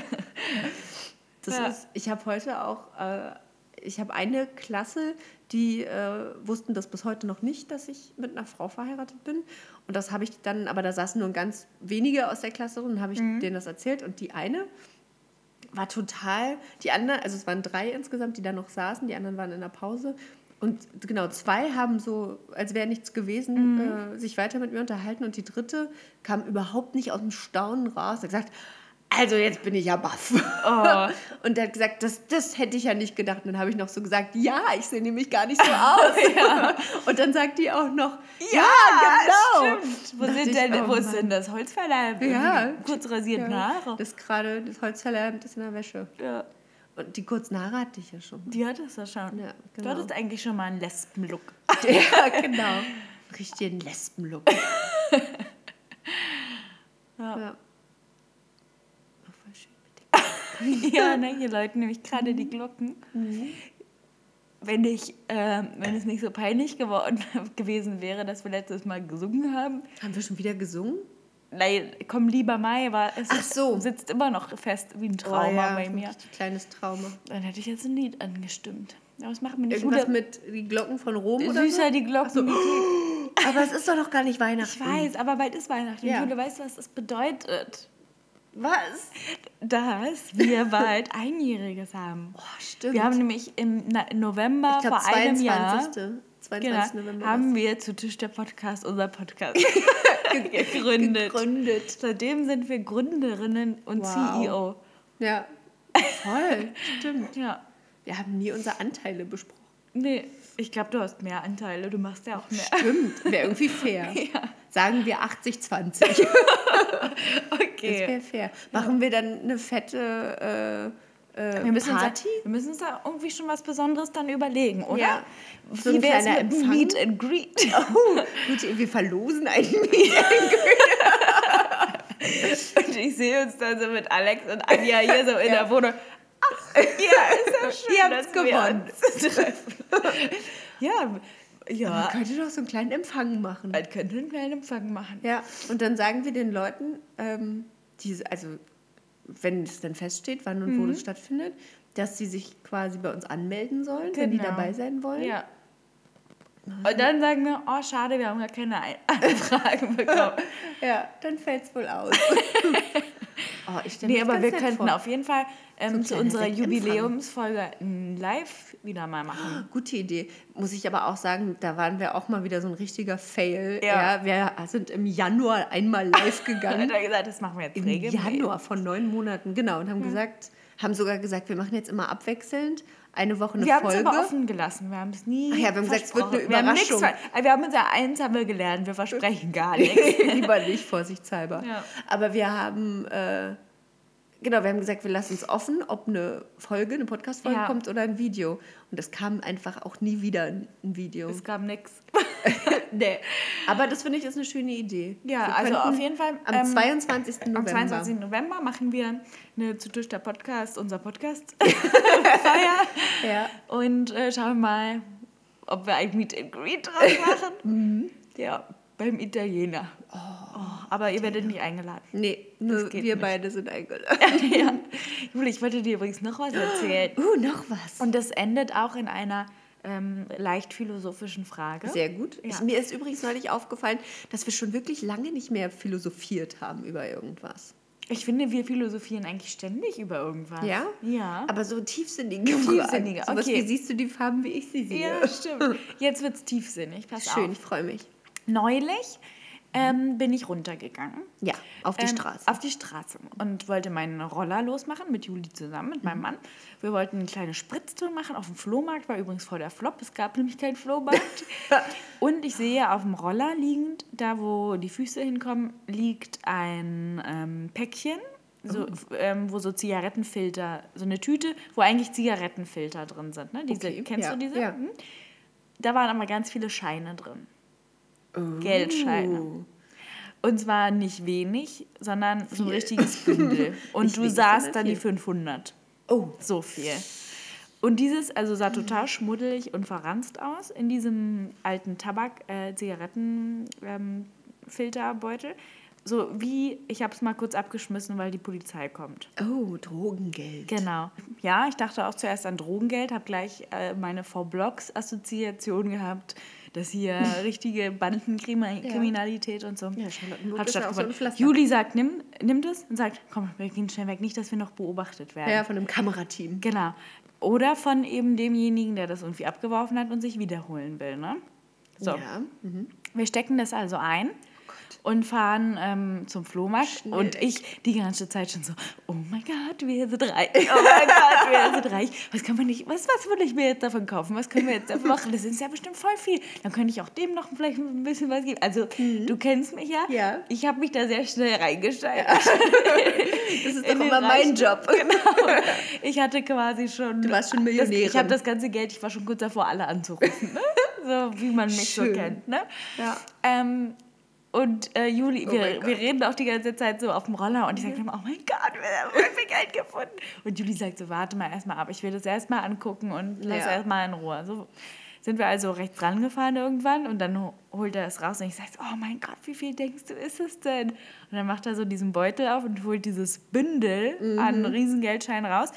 Das Ja. ist, ich habe heute auch, äh, ich habe eine Klasse, die äh, wussten das bis heute noch nicht, dass ich mit einer Frau verheiratet bin. Und das habe ich dann, aber da saßen nur ganz wenige aus der Klasse drin, habe ich Mhm. denen das erzählt. Und die eine war total, die anderen, also es waren drei insgesamt, die da noch saßen, die anderen waren in der Pause. Und genau, zwei haben so, als wäre nichts gewesen, Mhm. äh, sich weiter mit mir unterhalten. Und die dritte kam überhaupt nicht aus dem Staunen raus. Hat gesagt, also jetzt bin ich ja baff. Oh. Und der hat gesagt, das, das hätte ich ja nicht gedacht. Und dann habe ich noch so gesagt, ja, ich sehe nämlich gar nicht so aus. Und dann sagt die auch noch, ja, genau. Stimmt. Wo, sind ich, denn, oh wo ist denn das Holzverleih? Ja. Kurz rasierten Ja, Haare. Das gerade, das Holzverleimt ist in der Wäsche. Ja. Und die kurzen Haare hatte ich ja schon. Die hattest du schon. Ja, Du genau. hattest eigentlich schon mal einen Lesben-Look. Ja, genau. Richtigen Lesbenlook. Ja. ja. War voll schön mit dem. ja, ne, hier läuten nämlich gerade Mhm. die Glocken. Wenn, ich, ähm, wenn es nicht so peinlich geworden, gewesen wäre, dass wir letztes Mal gesungen haben. Haben wir schon wieder gesungen? Nein, komm lieber Mai, war es Ach so. sitzt immer noch fest wie ein Trauma Oh ja, bei mir. Ein kleines Trauma. Dann hätte ich jetzt ein Lied angestimmt. Aber das machen wir nicht. Irgendwas Jule- mit die Glocken von Rom oder Süßer so? die Glocken. die klingen- Aber es ist doch noch gar nicht Weihnachten. Ich weiß, aber bald ist Weihnachten. Ja. Jule, weißt du, was das bedeutet? Was? Dass wir bald Einjähriges haben. Oh, stimmt. Wir haben nämlich im November ich glaube, vor einem 22. Jahr 22. genau, November. haben wir zu Tisch der Podcast unser Podcast gegründet. gegründet. Seitdem sind wir Gründerinnen und Wow. CEO. Ja. Voll. Stimmt. Ja. Wir haben nie unsere Anteile besprochen. Nee, ich glaube, du hast mehr Anteile. Du machst ja auch mehr. Stimmt, wäre irgendwie fair. Ja. Sagen wir 80-20. Das Okay. wäre fair. Machen wir dann eine fette äh, äh, Wir müssen, uns da, Party? wir müssen uns da irgendwie schon was Besonderes dann überlegen, oder? Ja. So Wie ein wäre es mit Empfang? Meet and Greet? Oh, gut, wir verlosen einen Meet. Und ich sehe uns dann so mit Alex und Anja hier so in der Wohnung. Ach, ja, ist ja schön, Ihr habt's gewonnen. treffen. ja, Man ja. könnte doch so einen kleinen Empfang machen. Man könnte einen kleinen Empfang machen. Ja, und dann sagen wir den Leuten, ähm, diese, also wenn es dann feststeht, wann und wo Mhm. das stattfindet, dass sie sich quasi bei uns anmelden sollen, wenn die Genau. dabei sein wollen. Ja. Und dann sagen wir, oh schade, wir haben gar keine Ein- Anfragen bekommen. Ja, dann fällt es wohl aus. oh, ich nee, aber wir könnten vor. auf jeden Fall ähm, zu unserer. Jubiläumsfolge Live wieder mal machen. Gute Idee. Muss ich aber auch sagen, da waren wir auch mal wieder so ein richtiger Fail. Ja. Ja. wir sind im Januar einmal live gegangen. er gesagt, das machen wir jetzt Im regelmäßig. Januar von neun Monaten, genau. Und haben gesagt, haben sogar gesagt, wir machen jetzt immer abwechselnd eine Woche eine Wir haben es Folge. aber offen gelassen. Wir haben es nie. Ach ja, wir haben gesagt, es wird eine versprochen. Wir haben nichts Überraschung. also Wir haben unser Eins haben wir gelernt. Wir versprechen gar nichts. Lieber nicht, vorsichtshalber. Ja. Aber wir haben, äh, genau, wir haben gesagt, wir lassen es offen, ob eine Folge, eine Podcast-Folge Ja. kommt oder ein Video. Und es kam einfach auch nie wieder ein Video. Es gab nichts. nee. Aber das finde ich ist eine schöne Idee. Ja, Wir also auf jeden Fall. Am ähm, 22. November. Am 22. November machen wir eine zu Tisch der Podcast, unser Podcast Feier. Ja. Und äh, schauen wir mal, ob wir ein Meet and Greet draus machen. ja, beim Italiener. Oh, aber ihr werdet nicht eingeladen. Nee, nur wir nicht. beide sind eingeladen. ja. Ich wollte dir übrigens noch was erzählen. Uh, noch was. Und das endet auch in einer ähm, leicht philosophischen Frage. Sehr gut. Ja. Ich, mir ist übrigens neulich aufgefallen, dass wir schon wirklich lange nicht mehr philosophiert haben über irgendwas. Ich finde, wir philosophieren eigentlich ständig über irgendwas. Ja? Ja. Aber so tiefsinnige Tiefsinnige, Fragen. Sowas okay. wie siehst du die Farben, wie ich sie sehe? ja, stimmt. Jetzt wird es tiefsinnig. Pass Schön, auf. ich freue mich. Neulich ähm, bin ich runtergegangen. Ja, auf die Ähm, Straße. Auf die Straße. Und wollte meinen Roller losmachen mit Juli zusammen, mit Mhm. meinem Mann. Wir wollten eine kleine Spritztour machen auf dem Flohmarkt, war übrigens voll der Flop. Es gab nämlich keinen Flohmarkt. und ich sehe auf dem Roller liegend, da wo die Füße hinkommen, liegt ein ähm, Päckchen. So, ähm, wo so Zigarettenfilter, so eine Tüte, wo eigentlich Zigarettenfilter drin sind. Ne? Diese, Okay, Kennst ja, du diese? ja. Mhm. Da waren aber ganz viele Scheine drin. Oh. Geldscheine. Und zwar nicht wenig, sondern so ein richtiges Bündel. Und Nicht du sahst dann die viel. 500. Oh. So viel. Und dieses also sah total schmuddelig und verranzt aus in diesem alten Tabak, äh, ähm, Filterbeutel. So wie, ich habe es mal kurz abgeschmissen, weil die Polizei kommt. Oh, Drogengeld. Genau. Ja, ich dachte auch zuerst an Drogengeld, habe gleich äh, meine V-Blocks-Assoziation gehabt, dass hier richtige Bandenkriminalität und so Ja, hat ja so stattgefunden. Pflaster. Juli sagt, nimm, nimm das und sagt, komm, wir gehen schnell weg, nicht, dass wir noch beobachtet werden. Ja, von einem Kamerateam. Genau. Oder von eben demjenigen, der das irgendwie abgeworfen hat und sich wiederholen will. Ne? So, Ja. Mhm. wir stecken das also ein und fahren ähm, zum Flohmarkt. Und ich die ganze Zeit schon so, oh mein Gott, wir sind reich. Oh mein Gott, wir sind reich. Was kann man nicht, was, was will ich mir jetzt davon kaufen? Was können wir jetzt davon machen? Das ist ja bestimmt voll viel. Dann könnte ich auch dem noch vielleicht ein bisschen was geben. Also, du kennst mich ja. Mhm. Ja. Ich habe mich da sehr schnell reingesteigert. Das ist doch immer mein Job. Genau. Ich hatte quasi schon. Du warst schon Das, Millionärin. ich habe das ganze Geld, ich war schon kurz davor, alle anzurufen. Ne? So wie man mich so Schön. kennt. Ne? Ja. Ähm, und äh, Juli, Oh wir, wir reden auch die ganze Zeit so auf dem Roller und ich sage immer, oh mein Gott, wir haben Geld gefunden. Und Juli sagt so, warte mal erstmal ab, ich will das erstmal angucken und lass Ja. erstmal in Ruhe. So sind wir also rechts rangefahren irgendwann und dann ho- holt er es raus und ich sage, oh mein Gott, wie viel denkst du, ist es denn? Und dann macht er so diesen Beutel auf und holt dieses Bündel Mhm. an Riesengeldscheinen raus.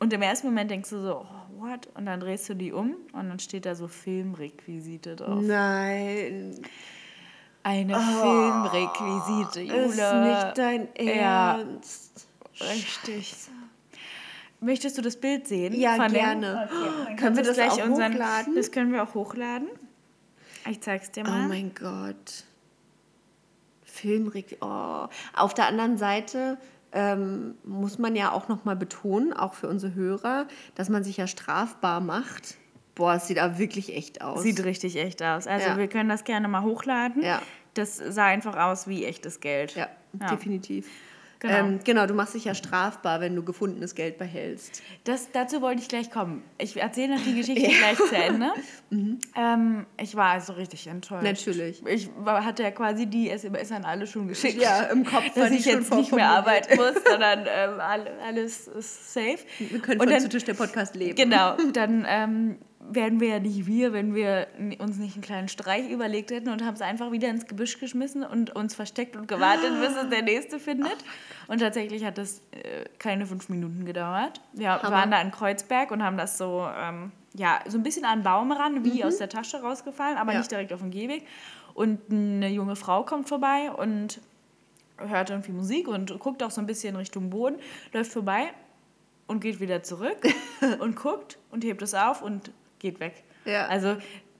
Und im ersten Moment denkst du so, oh, what? Und dann drehst du die um und dann steht da so Filmrequisite drauf. Nein. Eine Filmrequisite, Jule. Ist nicht dein Ja. Ernst. Richtig. Möchtest du das Bild sehen? Ja, von gerne. Okay, Können wir das gleich auch unseren, hochladen? Das können wir auch hochladen. Ich zeig's dir Oh mal. mein Gott. Filmrequisite. Oh. Auf der anderen Seite ähm, muss man ja auch nochmal betonen, auch für unsere Hörer, dass man sich ja strafbar macht. Boah, es sieht aber wirklich echt aus. Sieht richtig echt aus. Also Ja. wir können das gerne mal hochladen. Ja. Das sah einfach aus wie echtes Geld. ja, Ja. definitiv. Genau. Ähm, genau, du machst dich ja strafbar, wenn du gefundenes Geld behältst. Das, dazu wollte ich gleich kommen. Ich erzähle noch die Geschichte gleich zu Ende. Ähm, ich war also richtig enttäuscht. Natürlich. Ich hatte ja quasi die SMS an alle schon geschickt. Ja, im Kopf dass ich jetzt nicht mehr arbeiten muss, sondern ähm, alle, alles ist safe. Wir können Und von dann- zu Tisch der Podcast leben. Genau, dann ähm, wären wir ja nicht wir, wenn wir uns nicht einen kleinen Streich überlegt hätten und haben es einfach wieder ins Gebüsch geschmissen und uns versteckt und gewartet, bis es der Nächste findet. Und tatsächlich hat das äh, keine fünf Minuten gedauert. Wir Hammer. waren da in Kreuzberg und haben das so, ähm, ja, so ein bisschen an den Baum ran, wie aus der Tasche rausgefallen, aber Mhm. Ja. nicht direkt auf dem Gehweg. Und eine junge Frau kommt vorbei und hört irgendwie Musik und guckt auch so ein bisschen Richtung Boden, läuft vorbei und geht wieder zurück und guckt und hebt es auf und geht weg. Ja. Also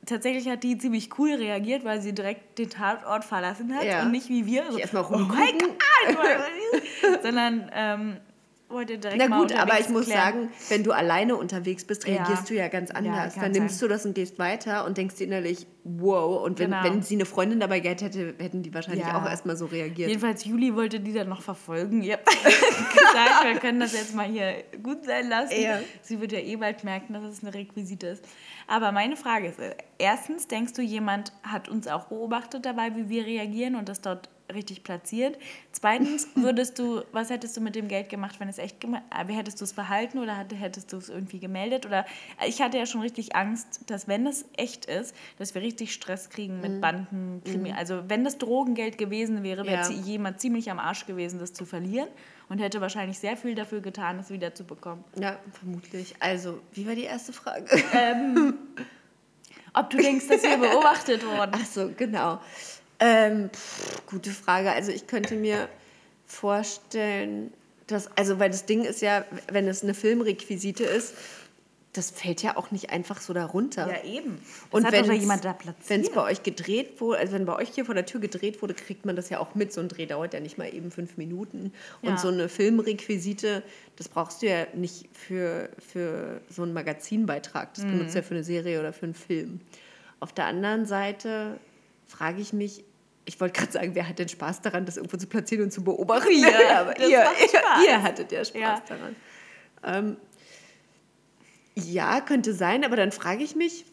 tatsächlich hat die ziemlich cool reagiert, weil sie direkt den Tatort verlassen hat Ja. und nicht wie wir. So, erst mal oh mein rumgucken." Gott! sondern ähm, wollte direkt Na gut, aber ich muss klären. sagen, wenn du alleine unterwegs bist, Ja. reagierst du ja ganz Ja, anders. kann Dann nimmst sein. du das und gehst weiter und denkst dir innerlich, wow. Und wenn, Genau. wenn sie eine Freundin dabei gehabt hätte, hätten die wahrscheinlich Ja. auch erstmal so reagiert. Jedenfalls Juli wollte die dann noch verfolgen. Ihr habt gesagt, wir können das jetzt mal hier gut sein lassen. Ja. Sie wird ja eh bald merken, dass es eine Requisite ist. Aber meine Frage ist, erstens, denkst du, jemand hat uns auch beobachtet dabei, wie wir reagieren und das dort richtig platziert? Zweitens, würdest du, was hättest du mit dem Geld gemacht, wenn es echt gemacht Hättest du es behalten oder hättest du es irgendwie gemeldet? Oder ich hatte ja schon richtig Angst, dass wenn es echt ist, dass wir richtig Stress kriegen mit Banden, Krimi. Also wenn das Drogengeld gewesen wäre, wäre Ja. jemand ziemlich am Arsch gewesen, das zu verlieren und hätte wahrscheinlich sehr viel dafür getan, es wieder zu bekommen. Ja, vermutlich. Also, wie war die erste Frage? Ob du denkst, dass wir beobachtet wurden? Ach so, genau. Ähm, pff, gute Frage. Also ich könnte mir vorstellen, dass, also weil das Ding ist ja, wenn es eine Filmrequisite ist, das fällt ja auch nicht einfach so darunter. Ja, eben. Das Und wenn jemand da Wenn es platziert. bei euch gedreht wurde, also wenn bei euch hier vor der Tür gedreht wurde, kriegt man das ja auch mit. So ein Dreh dauert ja nicht mal eben fünf Minuten. Und Ja. so eine Filmrequisite, das brauchst du ja nicht für, für so einen Magazinbeitrag. Das benutzt Mhm. du ja für eine Serie oder für einen Film. Auf der anderen Seite frage ich mich, ich wollte gerade sagen, wer hat denn Spaß daran, das irgendwo zu platzieren und zu beobachten? Wir. aber ihr, ihr, ihr hattet ja Spaß Ja. daran. Ähm, ja, könnte sein, aber dann frage ich mich,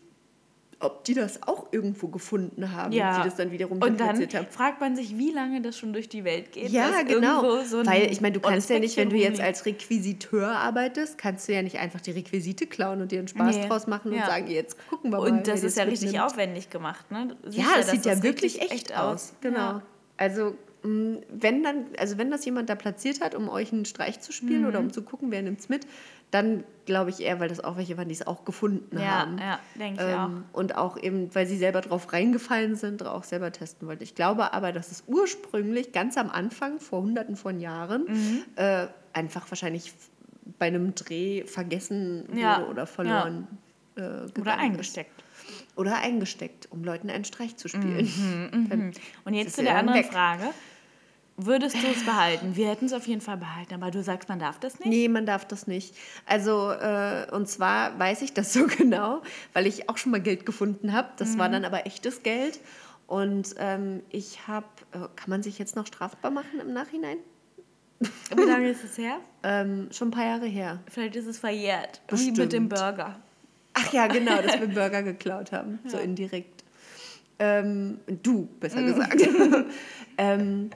ob die das auch irgendwo gefunden haben, Ja. die das dann wiederum und dann haben. fragt man sich, wie lange das schon durch die Welt geht. Ja, genau. So Weil ich meine, du kannst ja nicht, wenn du jetzt als Requisiteur arbeitest, kannst du ja nicht einfach die Requisite klauen und dir einen Spaß Nee. draus machen und Ja. sagen, jetzt gucken wir mal. Und das ist ja richtig mitnimmt. aufwendig gemacht, ne? Ja, es dass sieht ja das wirklich richtig echt aus. Genau. Ja. Also wenn dann, also wenn das jemand da platziert hat, um euch einen Streich zu spielen Mhm. oder um zu gucken, wer nimmt's mit, dann glaube ich eher, weil das auch welche waren, die es auch gefunden Ja, haben. ja, denke ich auch. Ähm, und auch eben, weil sie selber drauf reingefallen sind, auch selber testen wollten. Ich glaube aber, dass es ursprünglich ganz am Anfang, vor hunderten von Jahren, Mhm. äh, einfach wahrscheinlich bei einem Dreh vergessen wurde Ja, oder verloren. Äh, Oder eingesteckt. Ist. Oder eingesteckt, um Leuten einen Streich zu spielen. Dann Und ist jetzt es zu der ja anderen weg. Frage. Würdest du es behalten? Wir hätten es auf jeden Fall behalten, aber du sagst, man darf das nicht? Nee, man darf das nicht. Also, äh, und zwar weiß ich das so genau, weil ich auch schon mal Geld gefunden habe. Das Mhm. war dann aber echtes Geld. Und ähm, ich habe, äh, kann man sich jetzt noch strafbar machen im Nachhinein? Wie lange ist es her? Ähm, schon ein paar Jahre her. Vielleicht ist es verjährt. Wie mit dem Bestimmt. Burger. Ach ja, genau, dass wir Burger geklaut haben, so indirekt. Ähm, du, besser Mhm. gesagt. ähm,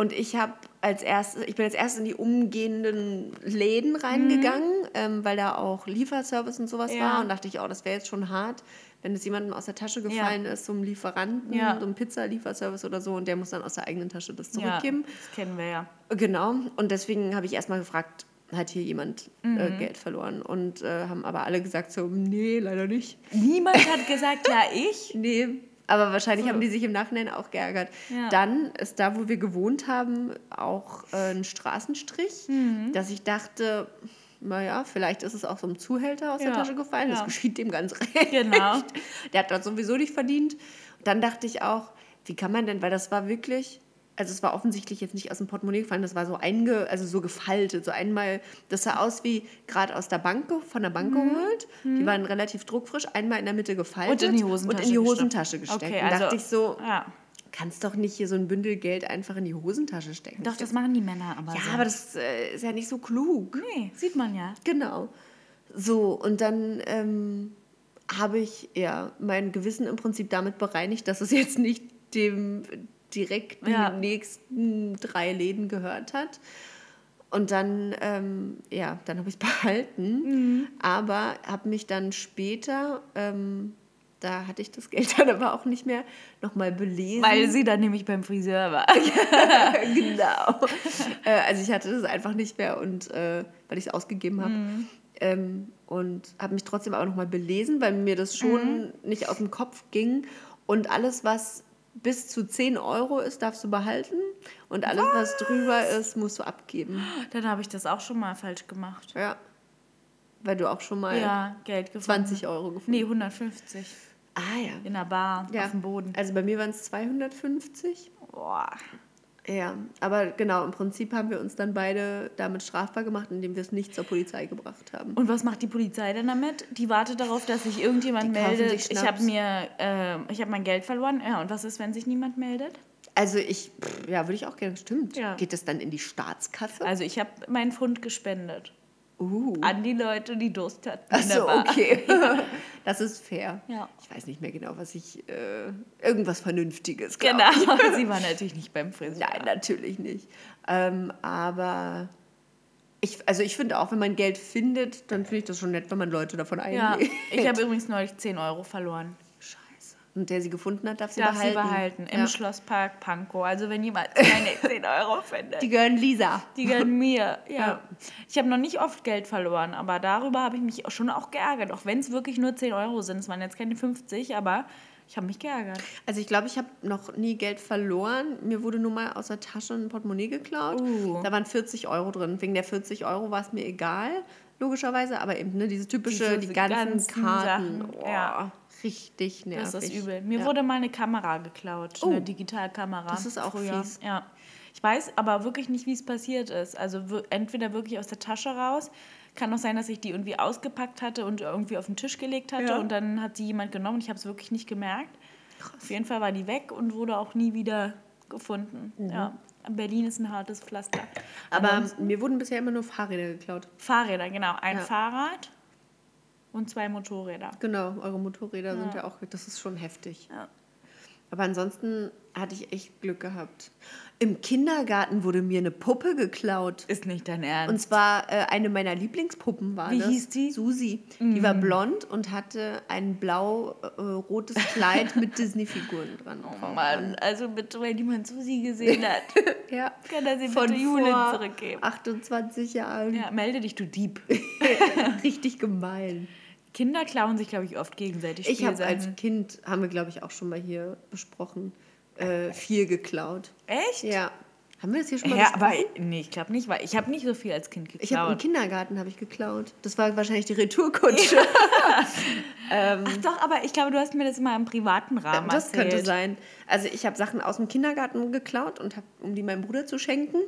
und ich habe als erstes, ich bin als erstes in die umgehenden Läden reingegangen, ähm, weil da auch Lieferservice und sowas Mhm. Ja. war. Und dachte ich, oh, das wäre jetzt schon hart, wenn es jemandem aus der Tasche gefallen ist, so einem Lieferanten, Ja. so einem Pizzalieferservice oder so, und der muss dann aus der eigenen Tasche das Ja, zurückgeben. das kennen wir ja. Genau, und deswegen habe ich erstmal gefragt, hat hier jemand Mhm. äh, Geld verloren? Und äh, haben aber alle gesagt so, nee, leider nicht. Niemand hat gesagt, ja, ich. Nee, aber wahrscheinlich haben die sich im Nachhinein auch geärgert. Ja. Dann ist da, wo wir gewohnt haben, auch äh, ein Straßenstrich, Mhm. dass ich dachte, naja, vielleicht ist es auch so einem Zuhälter aus der Ja, Tasche gefallen. Das ja. geschieht dem ganz recht. Genau. Der hat das sowieso nicht verdient. Dann dachte ich auch, wie kann man denn, weil das war wirklich, Also es war offensichtlich jetzt nicht aus dem Portemonnaie gefallen, das war so einge, also so gefaltet, so einmal, das sah aus wie gerade aus der Bank, von der Bank geholt. Die waren relativ druckfrisch, einmal in der Mitte gefaltet Mhm. Und in die Hosentasche und in die gesteckt. Hosentasche gesteckt. Okay, und also- dachte ich so, Ja. kannst doch nicht hier so ein Bündel Geld einfach in die Hosentasche stecken. Doch, das machen die Männer aber ja, so. aber das äh, ist ja nicht so klug. Nee, sieht man ja. Genau. So, und dann ähm, habe ich ja mein Gewissen im Prinzip damit bereinigt, dass es jetzt nicht dem direkt Ja. nächsten drei Läden gehört hat. Und dann, ähm, ja, dann habe ich es behalten, Mhm. aber habe mich dann später, ähm, da hatte ich das Geld dann aber auch nicht mehr, nochmal belesen. Weil sie dann nämlich beim Friseur war. genau. äh, also ich hatte das einfach nicht mehr und äh, weil ich es ausgegeben habe. Mhm. Ähm, und habe mich trotzdem aber nochmal belesen, weil mir das schon Mhm. nicht aus dem Kopf ging. Und alles, was bis zu 10 Euro ist, darfst du behalten. Und alles, was drüber ist, musst du abgeben. Dann habe ich das auch schon mal falsch gemacht. Ja. Weil du auch schon mal Ja, Geld gefunden. 20 Euro gefunden Nee, 150. Ah ja. In der Bar, ja. auf dem Boden. Also bei mir waren es 250. Boah. Ja, aber genau, im Prinzip haben wir uns dann beide damit strafbar gemacht, indem wir es nicht zur Polizei gebracht haben. Und was macht die Polizei denn damit? Die wartet darauf, dass sich irgendjemand Die meldet. Ich habe mir, äh, ich habe mein Geld verloren. Ja, und was ist, wenn sich niemand meldet? Also ich, pff, ja, würde ich auch gerne, stimmt. Ja. Geht das dann in die Staatskasse? Also ich habe meinen Pfund gespendet Uh. an die Leute, die Durst hatten. Ach so, okay. Das ist fair. Ja. Ich weiß nicht mehr genau, was ich, äh, irgendwas Vernünftiges, Genau. Sie war natürlich nicht beim Friseur. Nein, natürlich nicht. Ähm, aber ich, also ich finde auch, wenn man Geld findet, dann finde ich das schon nett, wenn man Leute davon Ja, einlädt. ich habe übrigens neulich 10 Euro verloren. Und der sie gefunden hat, darf sie Darf behalten. sie behalten. Im Ja. Schlosspark Pankow. Also wenn jemand meine 10 Euro findet. Die gehören Lisa. Die gehören mir, ja. Ja. Ich habe noch nicht oft Geld verloren, aber darüber habe ich mich schon auch geärgert. Auch wenn es wirklich nur 10 Euro sind. Es waren jetzt keine 50, aber ich habe mich geärgert. Also ich glaube, ich habe noch nie Geld verloren. Mir wurde nur mal aus der Tasche ein Portemonnaie geklaut. Uh. Da waren 40 Euro drin. Wegen der 40 Euro war es mir egal, logischerweise. Aber eben ne, diese typische, Diese die ganzen, ganzen Karten. Oh, ja. Richtig nervig. Das ist übel. Mir ja. wurde mal eine Kamera geklaut, Oh. eine Digitalkamera. Das ist auch früher. fies. Ja. Ich weiß aber wirklich nicht, wie es passiert ist. Also entweder wirklich aus der Tasche raus. Kann auch sein, dass ich die irgendwie ausgepackt hatte und irgendwie auf den Tisch gelegt hatte Ja. und dann hat sie jemand genommen. Ich habe es wirklich nicht gemerkt. Auf jeden Fall war die weg und wurde auch nie wieder gefunden. Ja. Berlin ist ein hartes Pflaster. Mhm. Aber Ansonsten- mir wurden bisher immer nur Fahrräder geklaut. Fahrräder, genau. Ein Ja. Fahrrad und zwei Motorräder. Genau, eure Motorräder sind ja auch, das ist schon heftig. Ja. Aber ansonsten hatte ich echt Glück gehabt. Im Kindergarten wurde mir eine Puppe geklaut. Ist nicht dein Ernst. Und zwar äh, eine meiner Lieblingspuppen war Wie das. hieß die? Mhm. Susi. Die war blond und hatte ein blau-rotes Kleid mit Disney-Figuren dran. Oh Mann, also bitte, wenn jemand Susi gesehen hat, Ja. kann er sie Von bitte vor zurückgeben. 28 Jahren. Ja, melde dich, du Dieb. Richtig gemein. Kinder klauen sich, glaube ich, oft gegenseitig Ich habe als Kind, haben wir glaube ich auch schon mal hier besprochen, äh, viel geklaut. Echt? Ja. Haben wir das hier schon mal Ja, besprochen? aber nee, ich glaube nicht, weil ich habe nicht so viel als Kind Ich habe im geklaut. Kindergarten habe ich geklaut. Das war wahrscheinlich die Retourkutsche. Ach doch, aber ich glaube, du hast mir das mal im privaten Rahmen das erzählt. könnte sein. Also ich habe Sachen aus dem Kindergarten geklaut und habe, um die meinem Bruder zu schenken.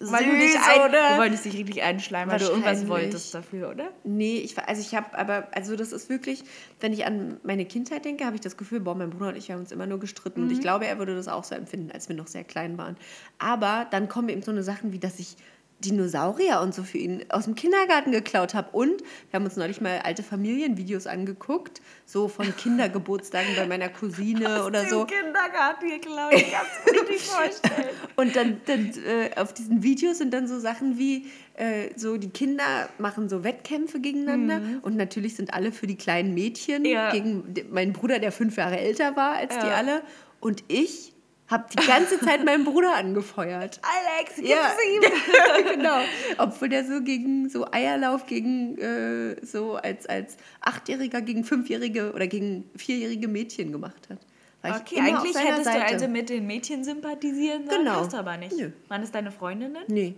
Weil du, Süß, dich ein, oder? du wolltest dich richtig einschleimen, weil du irgendwas wolltest dafür, oder? Nee, ich, also ich habe, aber, also das ist wirklich, wenn ich an meine Kindheit denke, habe ich das Gefühl, boah, mein Bruder und ich haben uns immer nur gestritten. Und ich glaube, er würde das auch so empfinden, als wir noch sehr klein waren. Aber dann kommen eben so eine Sachen wie, dass ich Dinosaurier und so für ihn aus dem Kindergarten geklaut habe. Und wir haben uns neulich mal alte Familienvideos angeguckt, so von Kindergeburtstagen bei meiner Cousine oder Im so. Kindergarten geklaut, ich kann es nicht vorstellen. Und dann, dann äh, auf diesen Videos sind dann so Sachen wie, äh, so die Kinder machen so Wettkämpfe gegeneinander und natürlich sind alle für die kleinen Mädchen Mhm. Ja. gegen meinen Bruder, der fünf Jahre älter war als die Ja. alle. Und ich habe die ganze Zeit meinen Bruder angefeuert. Alex, gib's Ja, ihm. genau. Obwohl der so gegen so Eierlauf gegen äh, so als, als Achtjähriger gegen Fünfjährige oder gegen vierjährige Mädchen gemacht hat. War Okay, eigentlich hättest Seite. du also mit den Mädchen sympathisieren sollen, Genau. hast du aber nicht. Nö. Waren es deine Freundinnen? Nee.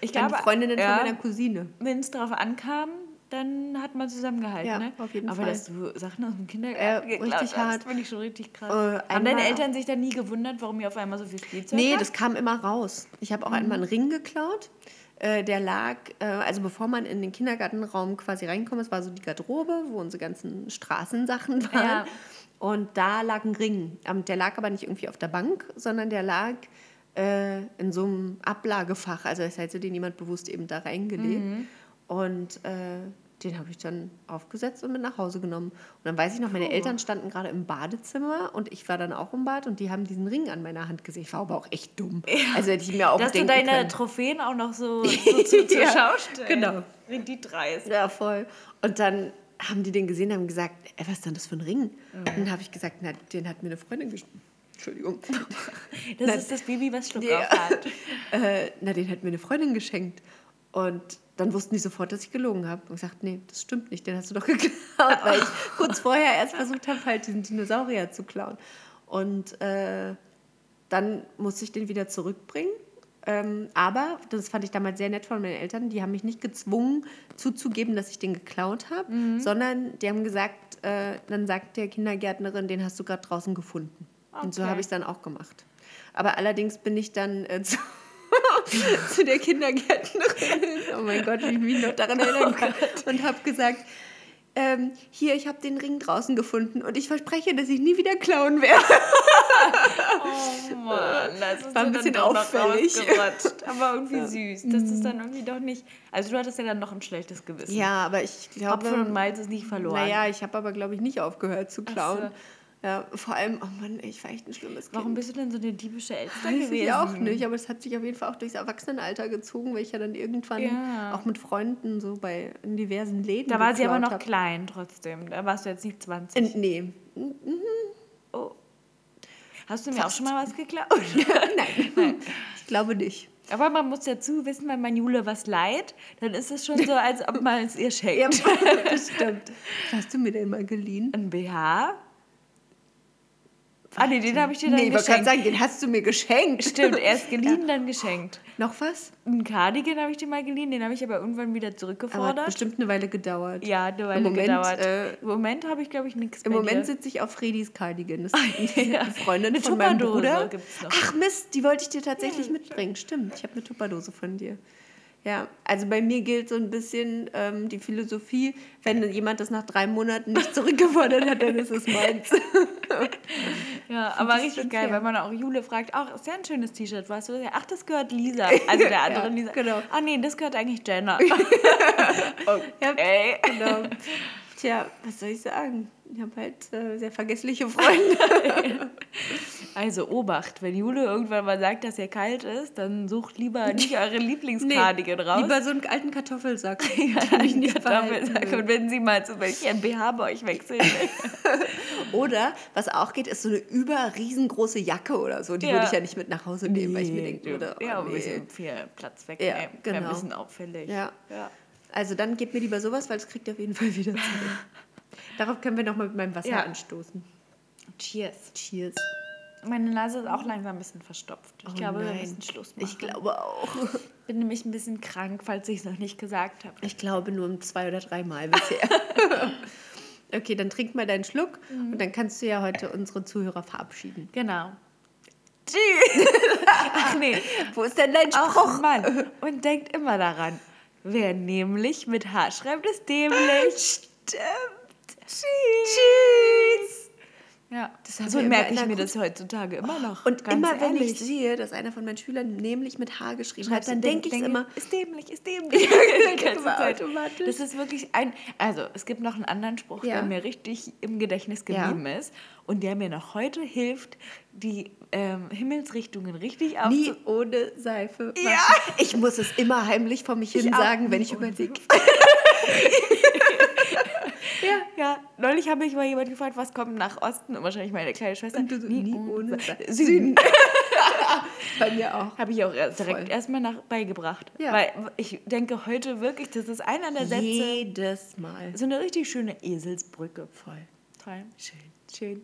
Ich glaube, Freundinnen ja. von meiner Cousine. wenn es darauf ankam, dann hat man zusammengehalten, Ja, ne? auf jeden Aber Fall. dass du Sachen aus dem Kindergarten Äh, geklaut richtig hast, hart. finde ich schon richtig krass. Äh, Haben deine Eltern sich dann nie gewundert, warum ihr auf einmal so viel Spielzeug Nee, habt? das kam immer raus. Ich habe auch einmal einen Ring geklaut. Äh, der lag, äh, also bevor man in den Kindergartenraum quasi reinkommt, es war so die Garderobe, wo unsere ganzen Straßensachen waren. Ja. Und da lag ein Ring. Ähm, Der lag aber nicht irgendwie auf der Bank, sondern der lag äh, in so einem Ablagefach. Also das hätte den jemand bewusst eben da reingelegt. Und äh, den habe ich dann aufgesetzt und mit nach Hause genommen. Und dann weiß ich noch, meine Eltern standen gerade im Badezimmer und ich war dann auch im Bad und die haben diesen Ring an meiner Hand gesehen. Ich war aber auch echt dumm. Also hätte ich mir auch Dass du denken deine können. Trophäen auch noch so, so zu, zur Ja, Schau stellst. genau. Wie die dreist. Ja, voll. Und dann haben die den gesehen und haben gesagt, ey, was ist denn das für ein Ring? Mhm. Und dann habe ich gesagt, na, den hat mir eine Freundin geschenkt. Entschuldigung. Das Nein. ist das Baby, was Schluck Ja. auf hat. äh, na, den hat mir eine Freundin geschenkt. Und dann wussten die sofort, dass ich gelogen habe. Und gesagt, nee, das stimmt nicht, den hast du doch geklaut. Weil ich kurz vorher erst versucht habe, halt diesen Dinosaurier zu klauen. Und äh, dann musste ich den wieder zurückbringen. Ähm, aber, das fand ich damals sehr nett von meinen Eltern, die haben mich nicht gezwungen zuzugeben, dass ich den geklaut habe, sondern die haben gesagt, äh, dann sagt der Kindergärtnerin, den hast du gerade draußen gefunden. Und so Okay. habe ich es dann auch gemacht. Aber allerdings bin ich dann äh, zu, zu der Kindergärtnerin, oh mein Gott, wie ich mich noch daran erinnern kann, und habe gesagt, ähm, hier, ich habe den Ring draußen gefunden und ich verspreche, dass ich nie wieder klauen werde. Oh Mann, das ist War ein ja bisschen auffällig. Aber irgendwie süß. Das ist dann irgendwie doch nicht. Also, du hattest ja dann noch ein schlechtes Gewissen. Ja, aber ich glaube... Hopfen und Malz ist nicht verloren. Naja, ich habe aber, glaube ich, nicht aufgehört zu klauen. so. Ja, vor allem, oh Mann, ey, ich war echt ein schlimmes Kind. Warum bist du denn so eine diebische Elster gewesen? ich auch nicht, aber es hat sich auf jeden Fall auch durchs Erwachsenenalter gezogen, weil ich ja dann irgendwann Ja. auch mit Freunden so bei in diversen Läden Da war sie aber noch hab. klein trotzdem. Da warst du jetzt nicht 20. Äh, nee. oh. Hast du mir auch schon mal was geklaut? Nein. ich glaube nicht. aber man muss dazu wissen, wenn man Jule was leiht, dann ist es schon so, als ob man es ihr schenkt. Ja, das stimmt. Was hast du mir denn mal geliehen? Ein BH? Ah, nee, den habe ich dir dann Nee, ich wollte gerade geschenkt. sagen, den hast du mir geschenkt. Stimmt, erst geliehen, dann geschenkt. Noch was? Ein Cardigan habe ich dir mal geliehen, den habe ich aber irgendwann wieder Aber hat zurückgefordert. bestimmt eine Weile gedauert. ja, eine Weile Im Moment, gedauert. äh, Im Moment habe ich, glaube ich, nichts Im Moment sitze ich auf Fredis Cardigan. Das ist ja. eine Freundin Eine von meinem Tupperdose Bruder. gibt's noch. Ach Mist, die wollte ich dir tatsächlich mitbringen. Stimmt, ich habe eine Tupperdose von dir. Ja, also bei mir gilt so ein bisschen ähm, die Philosophie, wenn jemand das nach drei Monaten nicht zurückgefordert hat, dann ist es meins. Ja, aber ich richtig geil, fair. weil man auch Jule fragt, ach, ist ja ein schönes T-Shirt, weißt du? Ach, das gehört Lisa, also der andere Ja, Lisa. genau. Ah nee, das gehört eigentlich Jenna. Ja, Ey. genau. Tja, was soll ich sagen? Ich habe halt äh, sehr vergessliche Freunde. Also Obacht, wenn Jule irgendwann mal sagt, dass ihr kalt ist, dann sucht lieber nicht eure Lieblingscardigan raus. Lieber so einen alten Kartoffelsack. ja, ich nicht Kartoffelsack. Und wenn sie mal zu welchen ein BH bei euch wechseln. Oder, was auch geht, ist so eine überriesengroße Jacke oder so. Die Ja. würde ich ja nicht mit nach Hause nehmen, weil ich mir denken würde, oh, ja, ein nee. bisschen viel Platz weg. Ja, Wäre genau. ein bisschen auffällig. Ja. ja. Also dann gebt mir lieber sowas, weil es kriegt ihr auf jeden Fall wieder zurück. Darauf können wir nochmal mit meinem Wasser Ja. anstoßen. Cheers. Cheers. Meine Nase ist auch langsam ein bisschen verstopft. Ich Oh glaube, wir nein. müssen Schluss machen. Ich glaube auch. bin nämlich ein bisschen krank, falls ich es noch nicht gesagt habe. Ich glaube nur um zwei oder dreimal bisher. okay, dann trink mal deinen Schluck Mhm. und dann kannst du ja heute unsere Zuhörer verabschieden. Genau. Tschüss. Ach nee. Wo ist denn dein Ach Spruch? Mann. Und denkt immer daran. Wer nämlich mit H schreibt, ist dämlich. Stimmt. Tschüss. Tschüss. Ja, so merke ich mir das heutzutage immer noch. Und immer wenn ehrlich. ich sehe, dass einer von meinen Schülern nämlich mit H geschrieben hat, dann denke ich denk- immer, Ist dämlich, ist dämlich. Ja, automatisch. Das ist wirklich ein. Also, es gibt noch einen anderen Spruch, Ja. der mir richtig im Gedächtnis Ja. geblieben ist und der mir noch heute hilft, die ähm, Himmelsrichtungen richtig nie aufzu... ohne Seife waschen. Ja. Ich muss es immer heimlich vor mich hin auch sagen, wenn nie ich überlege. Ja, ja. Neulich habe ich mal jemand gefragt, was kommt nach Osten? Und wahrscheinlich meine kleine Schwester. Und du so, nie ohne Sa- Seife. Süden. Bei mir auch. Habe ich auch direkt Voll. erstmal nach beigebracht. Ja. Weil ich denke heute wirklich, das ist einer der Sätze, Jedes Mal. so eine richtig schöne Eselsbrücke. Voll. Toll. Schön. Schön.